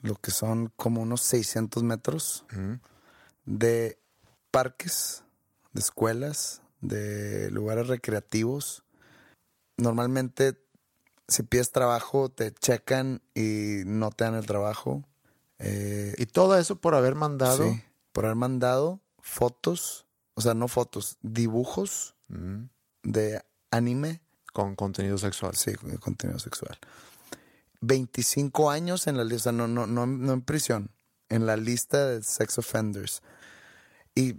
lo que son como unos 600 metros, de parques, de escuelas, de lugares recreativos. Normalmente, si pides trabajo, te checan y no te dan el trabajo. Eh, Y todo eso por haber mandado. Sí, por haber mandado fotos, o sea, no fotos, dibujos Mm. de anime, Con contenido sexual. sí, con contenido sexual. 25 años en la lista, no, no, no, no en prisión, en la lista de sex offenders. Y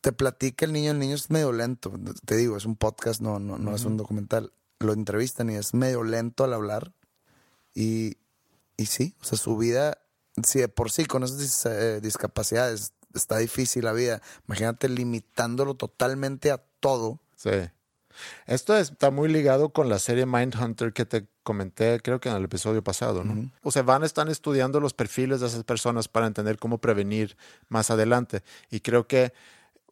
te platica el niño, el niño es medio lento, te digo, es un podcast, no, no, no es un documental. Lo entrevistan y es medio lento al hablar. Y, y sí, o sea, su vida, si de por sí con esas dis- eh, discapacidades está difícil la vida, imagínate limitándolo totalmente a todo. Sí. Esto está muy ligado con la serie Mindhunter que te comenté, creo que en el episodio pasado, ¿no? O sea, van, están estudiando los perfiles de esas personas para entender cómo prevenir más adelante. Y creo que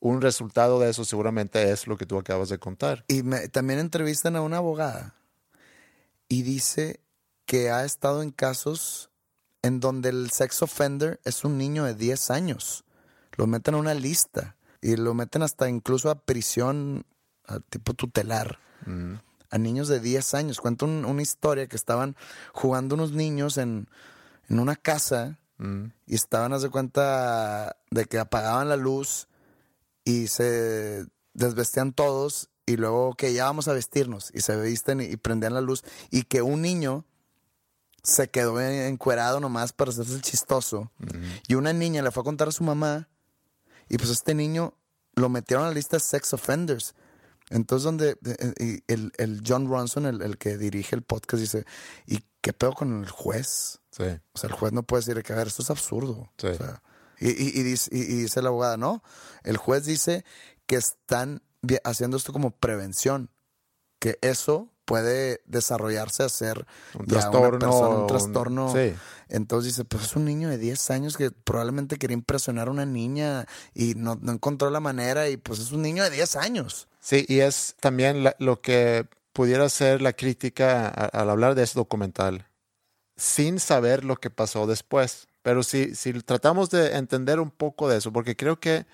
un resultado de eso seguramente es lo que tú acabas de contar. Y me- también entrevistan a una abogada y dice que ha estado en casos en donde el sex offender es un niño de 10 años. Lo meten a una lista y lo meten hasta incluso a prisión, a tipo tutelar. A niños de 10 años. Cuenta un- una historia que estaban jugando unos niños en, en una casa Mm. y estaban, haz de cuenta, de que apagaban la luz y se desvestían todos y luego que ya vamos a vestirnos y se visten y, y prendían la luz y que un niño se quedó en- encuerado nomás para hacerse el chistoso y una niña le fue a contar a su mamá y pues este niño lo metieron a la lista de sex offenders. Entonces donde eh, y el, el John Ronson, el, el que dirige el podcast, dice, ¿y qué pedo con el juez? Sí. O sea, el juez no puede decir que, a ver, esto es absurdo. Sí. O sea, y, y- y dice, y- dice la abogada, no, el juez dice que están haciendo esto como prevención, que eso puede desarrollarse a ser Un trastorno, una persona, un trastorno. sí. Entonces dice, pues es un niño de 10 años que probablemente quería impresionar a una niña y no, no encontró la manera y pues es un niño de 10 años. Sí, y es también la- lo que pudiera ser la crítica a- al hablar de ese documental, sin saber lo que pasó después. Pero si, si tratamos de entender un poco de eso, porque creo que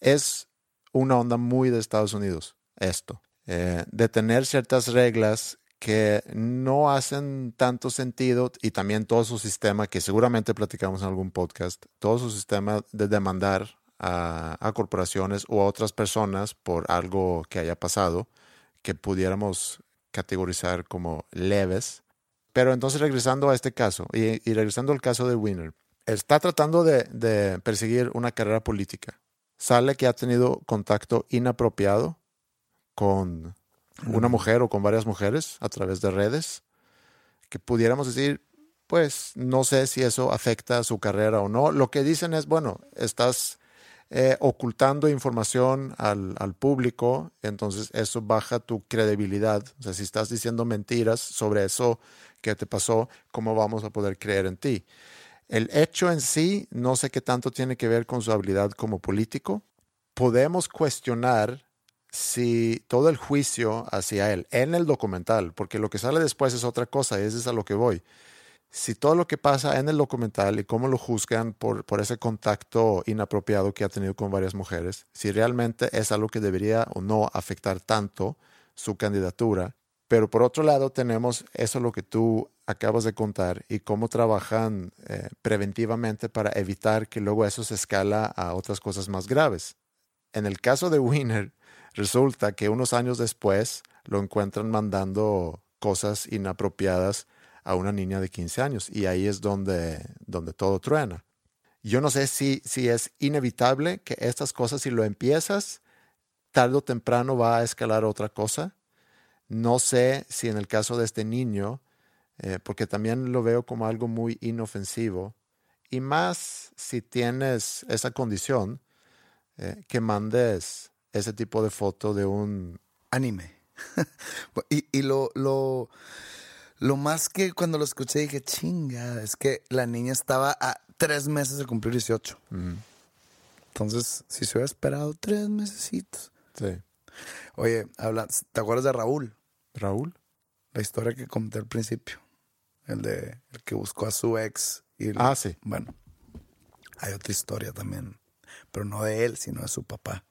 es una onda muy de Estados Unidos, esto, eh, de tener ciertas reglas que no hacen tanto sentido y también todo su sistema, que seguramente platicamos en algún podcast, todo su sistema de demandar a, a corporaciones u a otras personas por algo que haya pasado, que pudiéramos categorizar como leves. Pero entonces regresando a este caso y, y regresando al caso de Winner, está tratando de, de perseguir una carrera política. Sale que ha tenido contacto inapropiado con una mujer o con varias mujeres a través de redes, que pudiéramos decir, pues no sé si eso afecta a su carrera o no. Lo que dicen es, bueno, estás eh, ocultando información al, al público, entonces eso baja tu credibilidad. O sea, si estás diciendo mentiras sobre eso que te pasó, ¿cómo vamos a poder creer en ti? El hecho en sí, no sé qué tanto tiene que ver con su habilidad como político. Podemos cuestionar si todo el juicio hacia él en el documental, porque lo que sale después es otra cosa, y es a lo que voy. Si todo lo que pasa en el documental y cómo lo juzgan por, por ese contacto inapropiado que ha tenido con varias mujeres, si realmente es algo que debería o no afectar tanto su candidatura. Pero por otro lado tenemos eso lo que tú acabas de contar y cómo trabajan eh, preventivamente para evitar que luego eso se escala a otras cosas más graves. En el caso de Winner, resulta que unos años después lo encuentran mandando cosas inapropiadas a una niña de 15 años y ahí es donde, donde todo truena. Yo no sé si, si es inevitable que estas cosas, si lo empiezas, tarde o temprano va a escalar otra cosa. No sé si en el caso de este niño, eh, porque también lo veo como algo muy inofensivo, y más si tienes esa condición, eh, que mandes ese tipo de foto de un... Anime. y y lo, lo, lo más que cuando lo escuché dije, chinga, es que la niña estaba a tres meses de cumplir 18. Entonces, si se hubiera esperado tres mesecitos. Sí. Oye, habla, ¿te acuerdas de Raúl? Raúl. La historia que conté al principio. El de el que buscó a su ex. Y el- Ah, sí. Bueno, hay otra historia también, pero no de él, sino de su papá.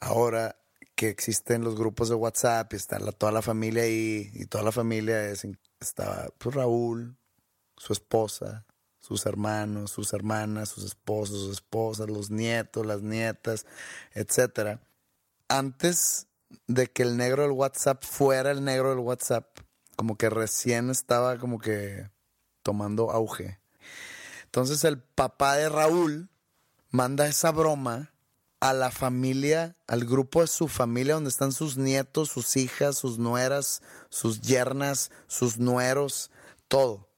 Ahora que existen los grupos de WhatsApp y está toda la familia ahí, y toda la familia es, estaba pues, Raúl, su esposa, sus hermanos, sus hermanas, sus esposos, sus esposas, los nietos, las nietas, etcétera. Antes de que el negro del WhatsApp fuera el negro del WhatsApp, como que recién estaba como que tomando auge. Entonces el papá de Raúl manda esa broma a la familia, al grupo de su familia donde están sus nietos, sus hijas, sus nueras, sus yernas, sus nueros, todo.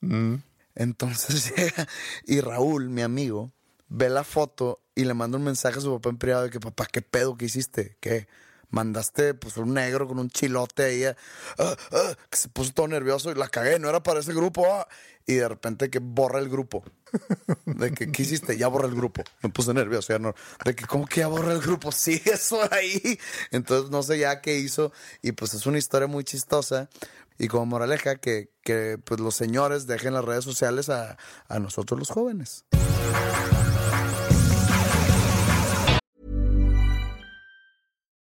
Entonces llega y Raúl, mi amigo, ve la foto y le manda un mensaje a su papá en privado de que papá, ¿qué pedo que hiciste? ¿Qué? Mandaste pues un negro con un chilote ahí, ah, ah, que se puso todo nervioso y la cagué, no era para ese grupo. ah. Y de repente que borra el grupo. De que, ¿qué hiciste? Ya borra el grupo. Me puse nervioso, ya no. De que, ¿cómo que ya borra el grupo? Sí, eso ahí. Entonces no sé ya qué hizo. Y pues es una historia muy chistosa. Y como moraleja, que, que pues los señores dejen las redes sociales a, a nosotros los jóvenes.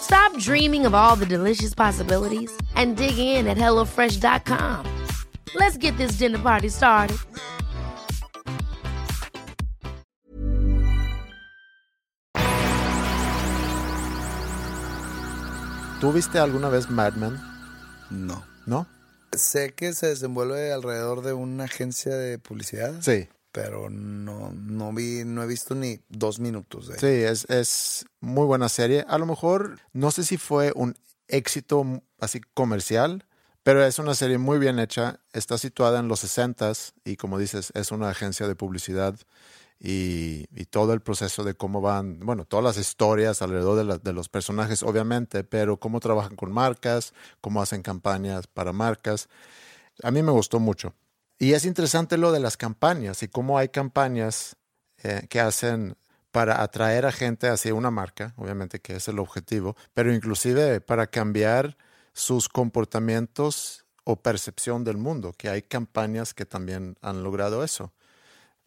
Stop dreaming of all the delicious possibilities and dig in at HelloFresh.com. Let's get this dinner party started. ¿Tú viste alguna vez Mad Men? No. ¿No? Sé que se desenvuelve alrededor de una agencia de publicidad. Sí. Pero no, no vi, no he visto ni dos minutos de Sí, es, es muy buena serie. A lo mejor, no sé si fue un éxito así comercial, pero es una serie muy bien hecha. Está situada en los 60s y como dices, es una agencia de publicidad y, y todo el proceso de cómo van, bueno, todas las historias alrededor de, la- de los personajes, obviamente, pero cómo trabajan con marcas, cómo hacen campañas para marcas. A mí me gustó mucho. Y es interesante lo de las campañas y cómo hay campañas eh, que hacen para atraer a gente hacia una marca, obviamente que es el objetivo, pero inclusive para cambiar sus comportamientos o percepción del mundo, que hay campañas que también han logrado eso.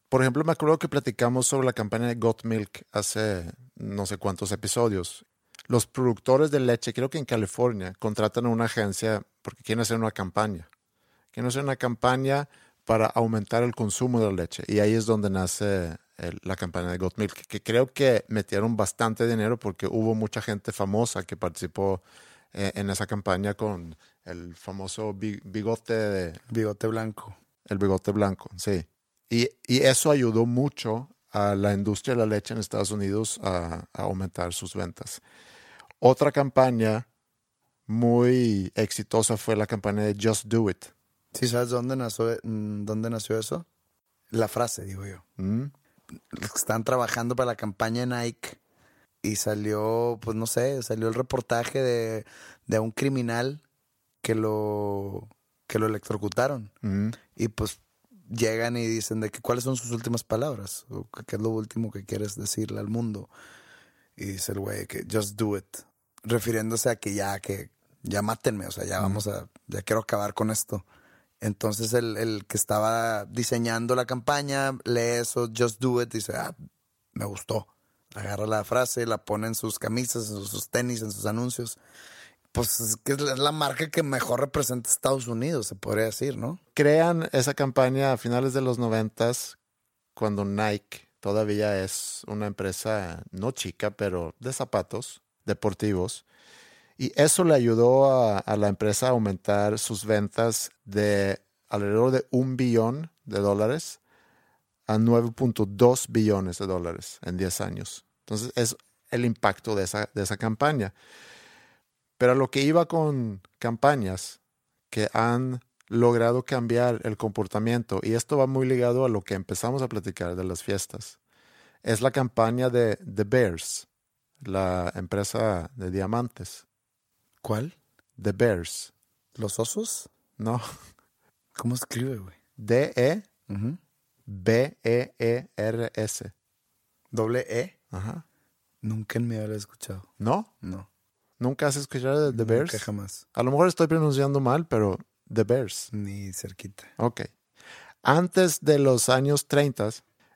Por ejemplo, me acuerdo que platicamos sobre la campaña de Got Milk hace no sé cuántos episodios. Los productores de leche, creo que en California, contratan a una agencia porque quieren hacer una campaña. Quieren hacer una campaña para aumentar el consumo de la leche. Y ahí es donde nace el- la campaña de Got Milk, que creo que metieron bastante dinero porque hubo mucha gente famosa que participó eh, en esa campaña con el famoso bi- bigote de, bigote blanco. el bigote blanco, sí. Y, y eso ayudó mucho a la industria de la leche en Estados Unidos a, a aumentar sus ventas. Otra campaña muy exitosa fue la campaña de Just Do It. ¿Sí sabes dónde nació, mm, dónde nació eso? La frase, digo yo. ¿Mm? Están trabajando para la campaña Nike y salió, pues no sé, salió el reportaje de, de un criminal que lo, que lo electrocutaron. Mm. Y pues llegan y dicen de que cuáles son sus últimas palabras, o qué es lo último que quieres decirle al mundo. Y dice el güey que just do it, refiriéndose a que ya, que ya mátenme, o sea, ya vamos a, ya quiero acabar con esto. Entonces el, el que estaba diseñando la campaña lee eso, just do it, dice, ah, me gustó. Agarra la frase, la pone en sus camisas, en sus, tenis, en sus anuncios. Pues es que es la marca que mejor representa a Estados Unidos, se podría decir, ¿no? Crean esa campaña a finales de los noventas, cuando Nike todavía es una empresa no chica, pero de zapatos deportivos. Y eso le ayudó a, a la empresa a aumentar sus ventas de alrededor de un billón de dólares a 9.2 billones de dólares en 10 años. Entonces es el impacto de esa, de esa campaña. Pero a lo que iba con campañas que han logrado cambiar el comportamiento, y esto va muy ligado a lo que empezamos a platicar de las fiestas, es la campaña de The Bears, la empresa de diamantes. ¿Cuál? The Bears, ¿Los osos? ¿no? ¿Cómo escribe, güey? D-E-B-E-E-R-S. Doble E. Ajá. Nunca en mi vida lo he escuchado. ¿No? No. ¿Nunca has escuchado de The Bears? Nunca jamás. A lo mejor estoy pronunciando mal, pero The Bears. Ni cerquita. Ok. Antes de los años 30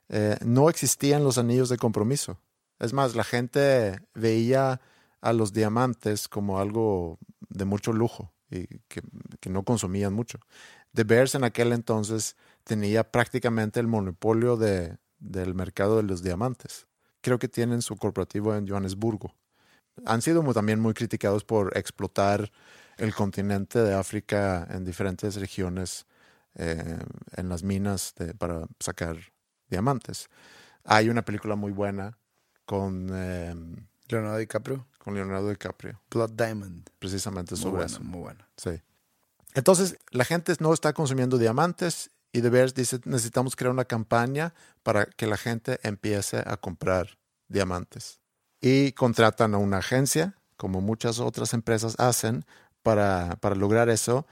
eh, no existían los anillos de compromiso. Es más, la gente veía a los diamantes como algo de mucho lujo y que, que no consumían mucho. The Bears en aquel entonces tenía prácticamente el monopolio de, del mercado de los diamantes. Creo que tienen su corporativo en Johannesburgo. Han sido también muy criticados por explotar el continente de África en diferentes regiones eh, en las minas de- para sacar diamantes. Hay una película muy buena con, eh, Leonardo DiCaprio. con Leonardo DiCaprio, Blood Diamond. precisamente Muy sobre buena, eso. muy buena. Sí. Entonces, la gente no está consumiendo diamantes y De Beers dice, necesitamos crear una campaña para que la gente empiece a comprar diamantes. Y contratan a una agencia, como muchas otras empresas hacen, para, para lograr eso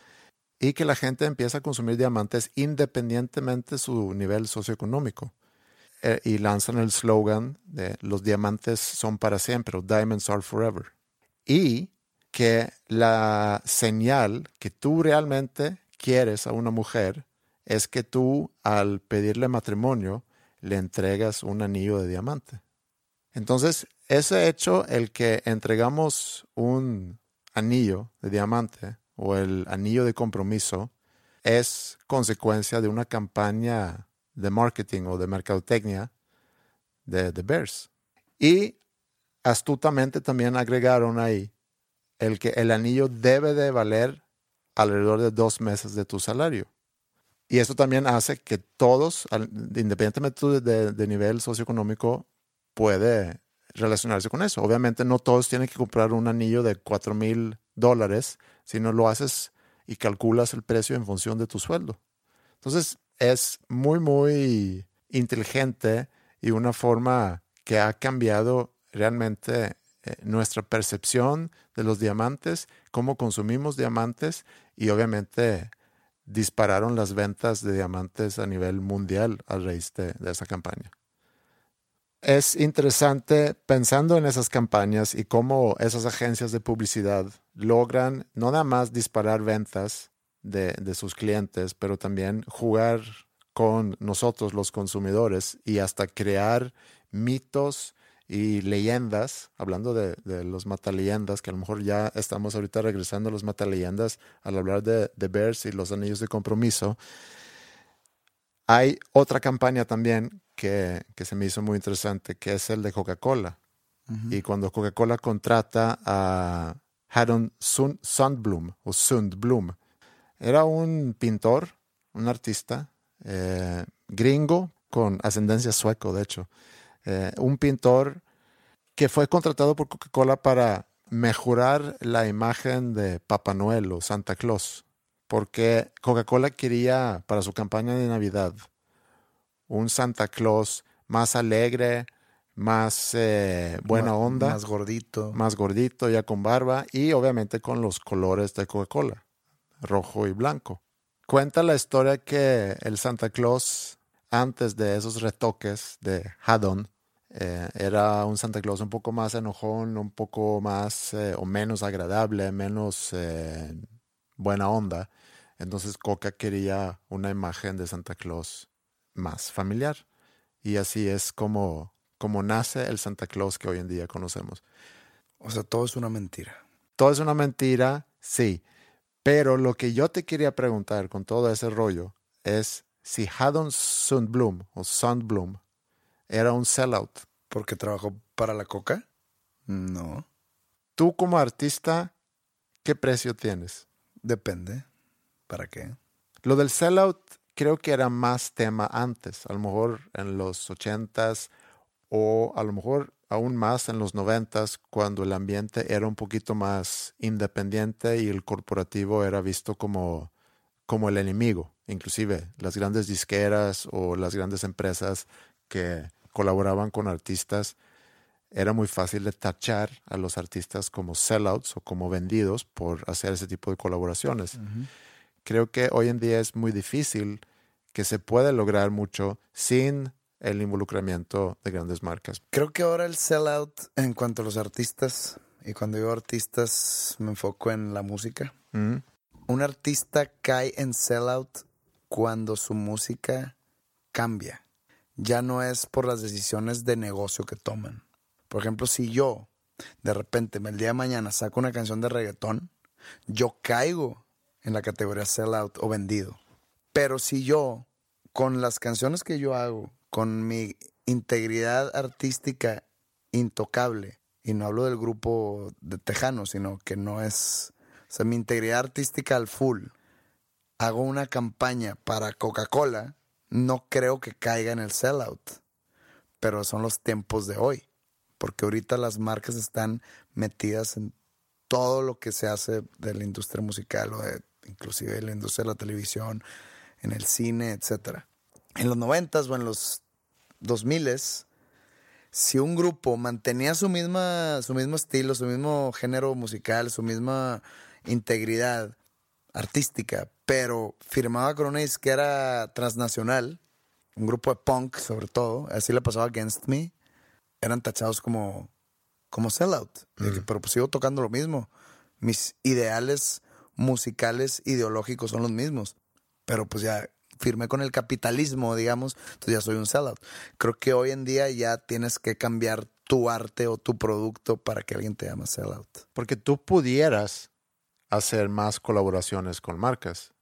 y que la gente empiece a consumir diamantes independientemente de su nivel socioeconómico. Eh, y lanzan el slogan de los diamantes son para siempre, diamonds are forever. Y que la señal que tú realmente quieres a una mujer es que tú al pedirle matrimonio le entregas un anillo de diamante. Entonces, ese hecho, el que entregamos un anillo de diamante, o el anillo de compromiso es consecuencia de una campaña de marketing o de mercadotecnia de The Bears. Y astutamente también agregaron ahí el que el anillo debe de valer alrededor de dos meses de tu salario. Y eso también hace que todos, independientemente de, nivel socioeconómico, puede relacionarse con eso. Obviamente no todos tienen que comprar un anillo de cuatro mil dólares si no lo haces y calculas el precio en función de tu sueldo. Entonces es muy, muy inteligente y una forma que ha cambiado realmente eh, nuestra percepción de los diamantes, cómo consumimos diamantes y obviamente dispararon las ventas de diamantes a nivel mundial a raíz de esa campaña. Es interesante pensando en esas campañas y cómo esas agencias de publicidad logran no nada más disparar ventas de, sus clientes, pero también jugar con nosotros los consumidores y hasta crear mitos y leyendas, hablando de, de los mataleyendas, que a lo mejor ya estamos ahorita regresando a los mataleyendas al hablar de, de Bears y los anillos de compromiso. Hay otra campaña también que, se me hizo muy interesante, que es el de Coca-Cola. Y cuando Coca-Cola contrata a Haddon Sundblom o Sundblom, era un pintor, un artista eh, gringo con ascendencia sueco, de hecho, eh, un pintor que fue contratado por Coca-Cola para mejorar la imagen de Papá Noel o Santa Claus, porque Coca-Cola quería para su campaña de Navidad un Santa Claus más alegre, más eh, buena onda. Más gordito. Más gordito, ya con barba y obviamente con los colores de Coca-Cola, rojo y blanco. Cuenta la historia que el Santa Claus, antes de esos retoques de Haddon, eh, era un Santa Claus un poco más enojón, un poco más eh, o menos agradable, menos buena onda. Entonces Coca quería una imagen de Santa Claus más familiar. Y así es como, como nace el Santa Claus que hoy en día conocemos. O sea, todo es una mentira. Todo es una mentira, sí. Pero lo que yo te quería preguntar con todo ese rollo es si Haddon Sundblom o Sundblom era un sellout. ¿Porque trabajó para la coca? No. Tú como artista, ¿qué precio tienes? Depende. ¿Para qué? Lo del sellout creo que era más tema antes, a lo mejor en los ochentas o a lo mejor aún más en los noventas, cuando el ambiente era un poquito más independiente y el corporativo era visto como, como el enemigo. Inclusive las grandes disqueras o las grandes empresas que colaboraban con artistas, era muy fácil de tachar a los artistas como sellouts o como vendidos por hacer ese tipo de colaboraciones. Creo que hoy en día es muy difícil que se puede lograr mucho sin el involucramiento de grandes marcas. Creo que ahora el sellout en cuanto a los artistas, y cuando digo artistas me enfoco en la música, un artista cae en sellout cuando su música cambia. Ya no es por las decisiones de negocio que toman. Por ejemplo, si yo de repente el día de mañana saco una canción de reggaetón, yo caigo en la categoría sellout o vendido. Pero si yo, con las canciones que yo hago, con mi integridad artística intocable, y no hablo del grupo de Tejano, sino que no es, o sea, mi integridad artística al full, hago una campaña para Coca-Cola, no creo que caiga en el sellout, pero son los tiempos de hoy, porque ahorita las marcas están metidas en todo lo que se hace de la industria musical o de inclusive en la industria de la televisión, en el cine, etcétera. En los noventas o en los dos miles, si un grupo mantenía su misma, su mismo estilo, su mismo género musical, su misma integridad artística, pero firmaba con una disquera transnacional, un grupo de punk sobre todo, así le pasaba Against Me, eran tachados como, como sellout. Pero pues sigo tocando lo mismo. Mis ideales musicales, ideológicos son los mismos. Pero pues ya firmé con el capitalismo, digamos, entonces ya soy un sellout. Creo que hoy en día ya tienes que cambiar tu arte o tu producto para que alguien te llame sellout. Porque tú pudieras hacer más colaboraciones con marcas.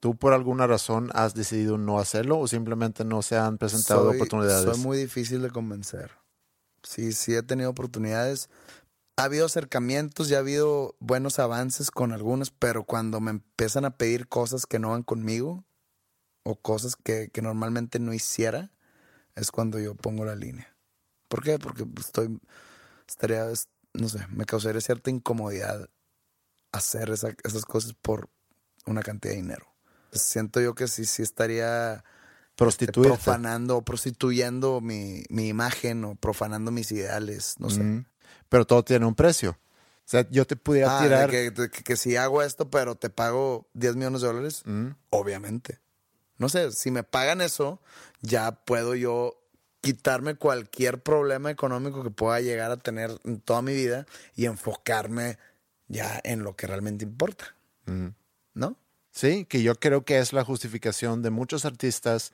¿Tú por alguna razón has decidido no hacerlo o simplemente no se han presentado Soy- oportunidades? Soy muy difícil de convencer. Sí, sí he tenido oportunidades. Ha habido acercamientos, ya ha habido buenos avances con algunos, pero cuando me empiezan a pedir cosas que no van conmigo o cosas que, que normalmente no hiciera, es cuando yo pongo la línea. ¿Por qué? Porque estoy, estaría, es- no sé, me causaría cierta incomodidad hacer esa- esas cosas por una cantidad de dinero. Siento yo que sí, sí estaría este, profanando o prostituyendo mi, mi imagen o profanando mis ideales, no sé. Mm. Pero todo tiene un precio. O sea, yo te pudiera Ah, tirar. que, que- que si hago esto, pero te pago 10 millones de dólares, Mm. obviamente. No sé, si me pagan eso, ya puedo yo quitarme cualquier problema económico que pueda llegar a tener en toda mi vida y enfocarme ya en lo que realmente importa. ¿no? Sí, que yo creo que es la justificación de muchos artistas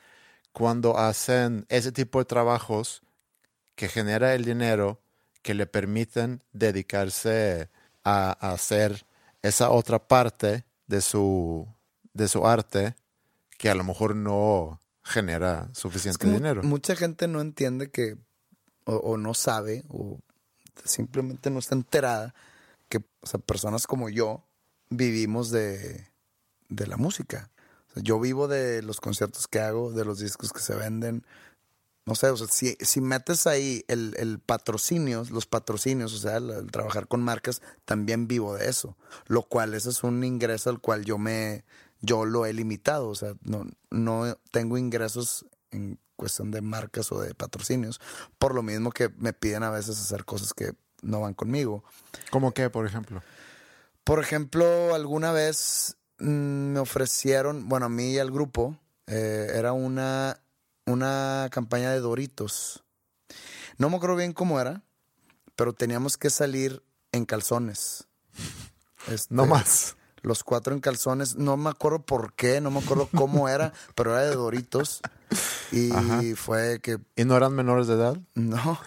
cuando hacen ese tipo de trabajos que genera el dinero que le permiten dedicarse a, a hacer esa otra parte de su, de su arte que a lo mejor no genera Es suficiente que dinero. mucha gente no entiende que, o, o no sabe, o simplemente no está enterada que o sea, personas como yo vivimos de, de la música. O sea, yo vivo de los conciertos que hago, de los discos que se venden. No sé, o sea, si, si metes ahí el, el patrocinio, los patrocinios, o sea, el, el trabajar con marcas, también vivo de eso. Lo cual ese es un ingreso al cual yo me, yo lo he limitado. O sea, no, no tengo ingresos en cuestión de marcas o de patrocinios. Por lo mismo que me piden a veces hacer cosas que no van conmigo. ¿Cómo qué, por ejemplo? Por ejemplo, alguna vez mm, me ofrecieron, bueno, a mí y al grupo, eh, era una, una campaña de Doritos. No me acuerdo bien cómo era, pero teníamos que salir en calzones. Este, No más. Los cuatro en calzones. No me acuerdo por qué, no me acuerdo cómo era, pero era de Doritos. Y Ajá. fue que ¿Y no eran menores de edad? no,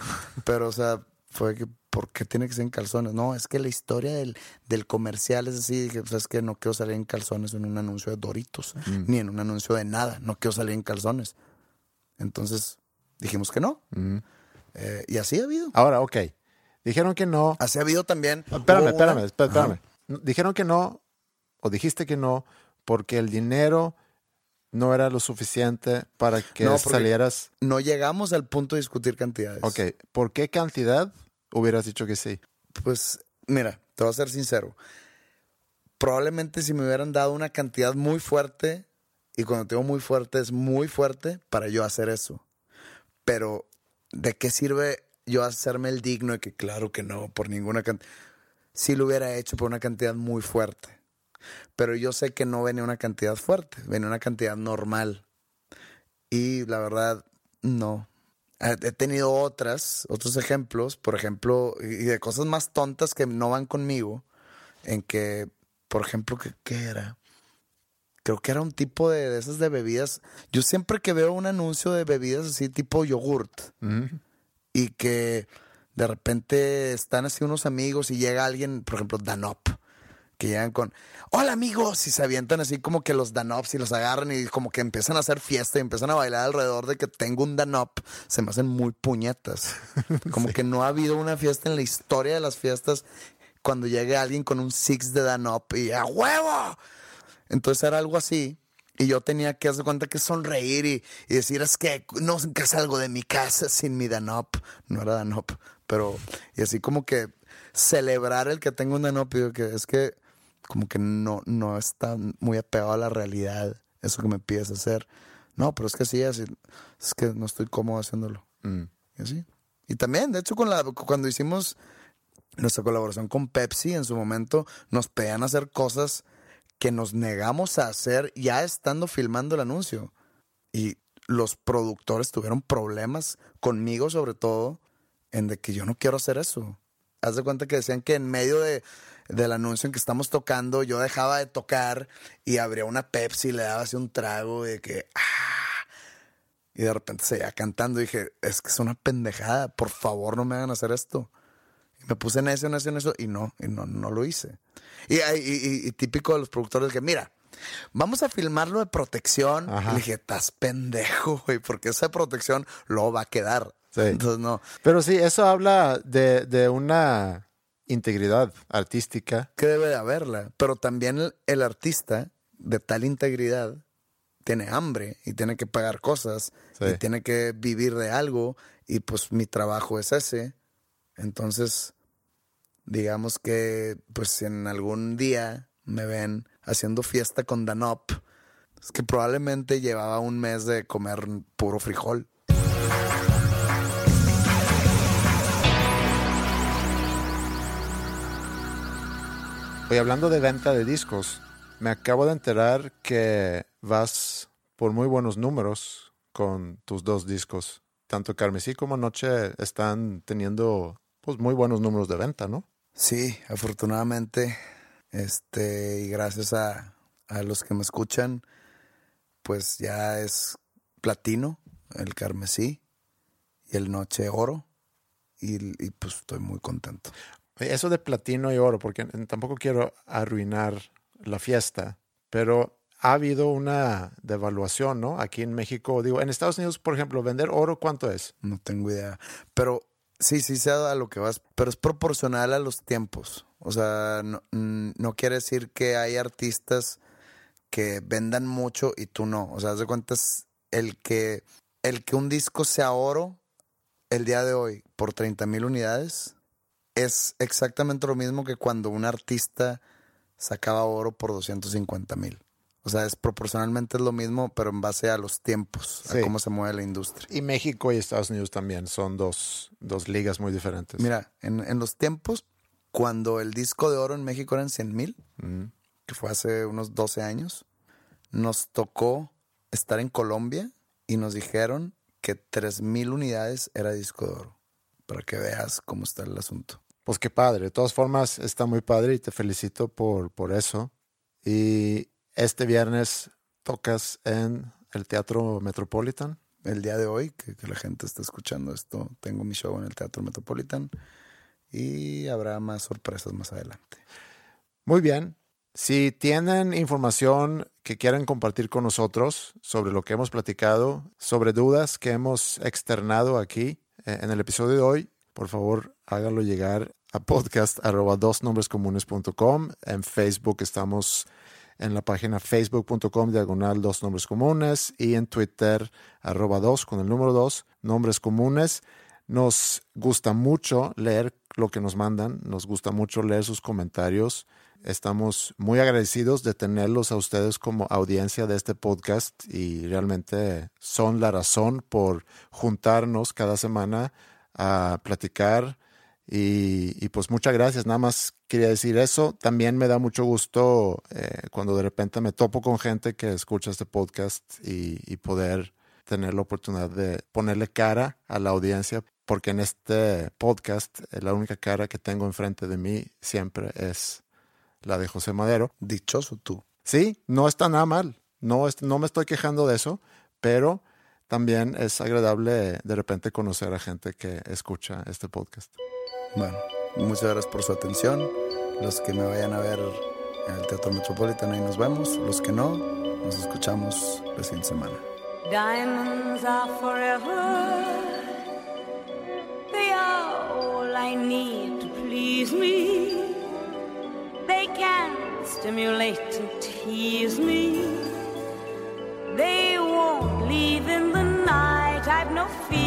pero o sea, fue que, ¿por qué tiene que ser en calzones? No, es que la historia del, del comercial es así. Dije, pues es que no quiero salir en calzones en un anuncio de Doritos, ni en un anuncio de nada. No quiero salir en calzones. Entonces dijimos que no. Mm. Eh, y así ha habido. Ahora, ok. Dijeron que no. Así ha habido también. Espérame, espérame, una- espérame, Ajá. espérame. Dijeron que no, o dijiste que no, porque el dinero no era lo suficiente para que No, salieras. No llegamos al punto de discutir cantidades. Ok, ¿por qué cantidad hubieras dicho que sí? Pues mira, te voy a ser sincero. Probablemente si me hubieran dado una cantidad muy fuerte, y cuando te digo muy fuerte es muy fuerte para yo hacer eso. Pero, ¿de qué sirve yo hacerme el digno de que claro que no, por ninguna cantidad? Sí lo hubiera hecho por una cantidad muy fuerte. Pero yo sé que no venía una cantidad fuerte, venía una cantidad normal. Y la verdad, no. He he tenido otras, otros ejemplos, por ejemplo, y y de cosas más tontas que no van conmigo, en que, por ejemplo, ¿qué, qué era? Creo que era un tipo de, de esas de bebidas. Yo siempre que veo un anuncio de bebidas así tipo yogurt Mm. y que de repente están así unos amigos y llega alguien, por ejemplo, Danop, que llegan con, hola amigos, y se avientan así como que los Danops y los agarran y como que empiezan a hacer fiesta y empiezan a bailar alrededor de que tengo un Danop, se me hacen muy puñetas. Como que no ha habido una fiesta en la historia de las fiestas cuando llegue alguien con un Six de Danop y ¡a huevo! Entonces era algo así. Y yo tenía que hacer cuenta que sonreír y, y decir, es que no que salgo de mi casa sin mi Danop. No era Danop, pero... Y así como que celebrar el que tengo un Danop. Y digo que es que como que no, no está muy apegado a la realidad, eso que me pides hacer. No, pero es que sí, así, es que no estoy cómodo haciéndolo. Mm. Y así. Y también, de hecho, con la, cuando hicimos nuestra colaboración con Pepsi, en su momento nos pedían hacer cosas que nos negamos a hacer ya estando filmando el anuncio. Y los productores tuvieron problemas conmigo, sobre todo, en de que yo no quiero hacer eso. Haz de cuenta que decían que en medio de, del anuncio en que estamos tocando, yo dejaba de tocar y abría una Pepsi y le daba así un trago de que. ¡ah! Y de repente se iba cantando y dije, es que es una pendejada, por favor no me hagan hacer esto. Y me puse en eso, en eso, en eso, y no, y no, no lo hice. Y, y, y- y típico de los productores que, mira, vamos a filmarlo de protección. Ajá. Y le dije, estás pendejo, güey, porque esa protección luego va a quedar. Sí. Entonces, no. Pero sí, eso habla de, de una integridad artística. que debe de haberla. Pero también el, el artista de tal integridad tiene hambre y tiene que pagar cosas Sí. y tiene que vivir de algo y pues mi trabajo es ese. Entonces, digamos que pues si en algún día me ven haciendo fiesta con Danop, es que probablemente llevaba un mes de comer puro frijol. Oye, hablando de venta de discos, me acabo de enterar que vas por muy buenos números con tus dos discos. Tanto Carmesí como Noche están teniendo pues muy buenos números de venta, ¿no? Sí, afortunadamente, este, y gracias a, a los que me escuchan, pues ya es platino, el carmesí y el noche oro, y, y, pues estoy muy contento. Eso de platino y oro, porque tampoco quiero arruinar la fiesta, pero ha habido una devaluación, ¿no? Aquí en México, digo, en Estados Unidos, por ejemplo, vender oro, ¿cuánto es? No tengo idea, pero sí, sí sé a lo que vas, pero es proporcional a los tiempos. O sea, no, mm, no quiere decir que hay artistas que vendan mucho y tú no. O sea, haz de cuentas, el que, el que un disco sea oro el día de hoy por 30 mil unidades es exactamente lo mismo que cuando un artista sacaba oro por 250 mil. O sea, es proporcionalmente es lo mismo, pero en base a los tiempos, Sí. a cómo se mueve la industria. Y México y Estados Unidos también son dos, dos ligas muy diferentes. Mira, en, en los tiempos, cuando el disco de oro en México eran 100 mil, Mm. que fue hace unos 12 años, nos tocó estar en Colombia y nos dijeron que 3 mil unidades era disco de oro. Para que veas cómo está el asunto. Pues qué padre. De todas formas, está muy padre y te felicito por, por eso. Y este viernes tocas en el Teatro Metropolitan. El día de hoy, que, que la gente está escuchando esto, tengo mi show en el Teatro Metropolitan y habrá más sorpresas más adelante. Muy bien. Si tienen información que quieran compartir con nosotros sobre lo que hemos platicado, sobre dudas que hemos externado aquí eh, en el episodio de hoy, por favor háganlo llegar a podcast arroba dosnombrescomunes.com. En Facebook estamos en la página facebook.com diagonal dos nombres comunes y en Twitter arroba dos con el número dos nombres comunes. Nos gusta mucho leer lo que nos mandan, nos gusta mucho leer sus comentarios. Estamos muy agradecidos de tenerlos a ustedes como audiencia de este podcast y realmente son la razón por juntarnos cada semana a platicar y, y pues muchas gracias, nada más quería decir eso. También me da mucho gusto eh, cuando de repente me topo con gente que escucha este podcast y, y poder tener la oportunidad de ponerle cara a la audiencia, porque en este podcast eh, la única cara que tengo enfrente de mí siempre es la de José Madero. Dichoso tú. Sí, no está nada mal, no, es- no me estoy quejando de eso, pero también es agradable de repente conocer a gente que escucha este podcast. Bueno, muchas gracias por su atención. Los que me vayan a ver en el Teatro Metropolitan, ahí nos vemos. Los que no, nos escuchamos la siguiente semana. Diamonds are forever. They are all I need to please me. They can stimulate and tease me. They won't leave in the night. I've no fear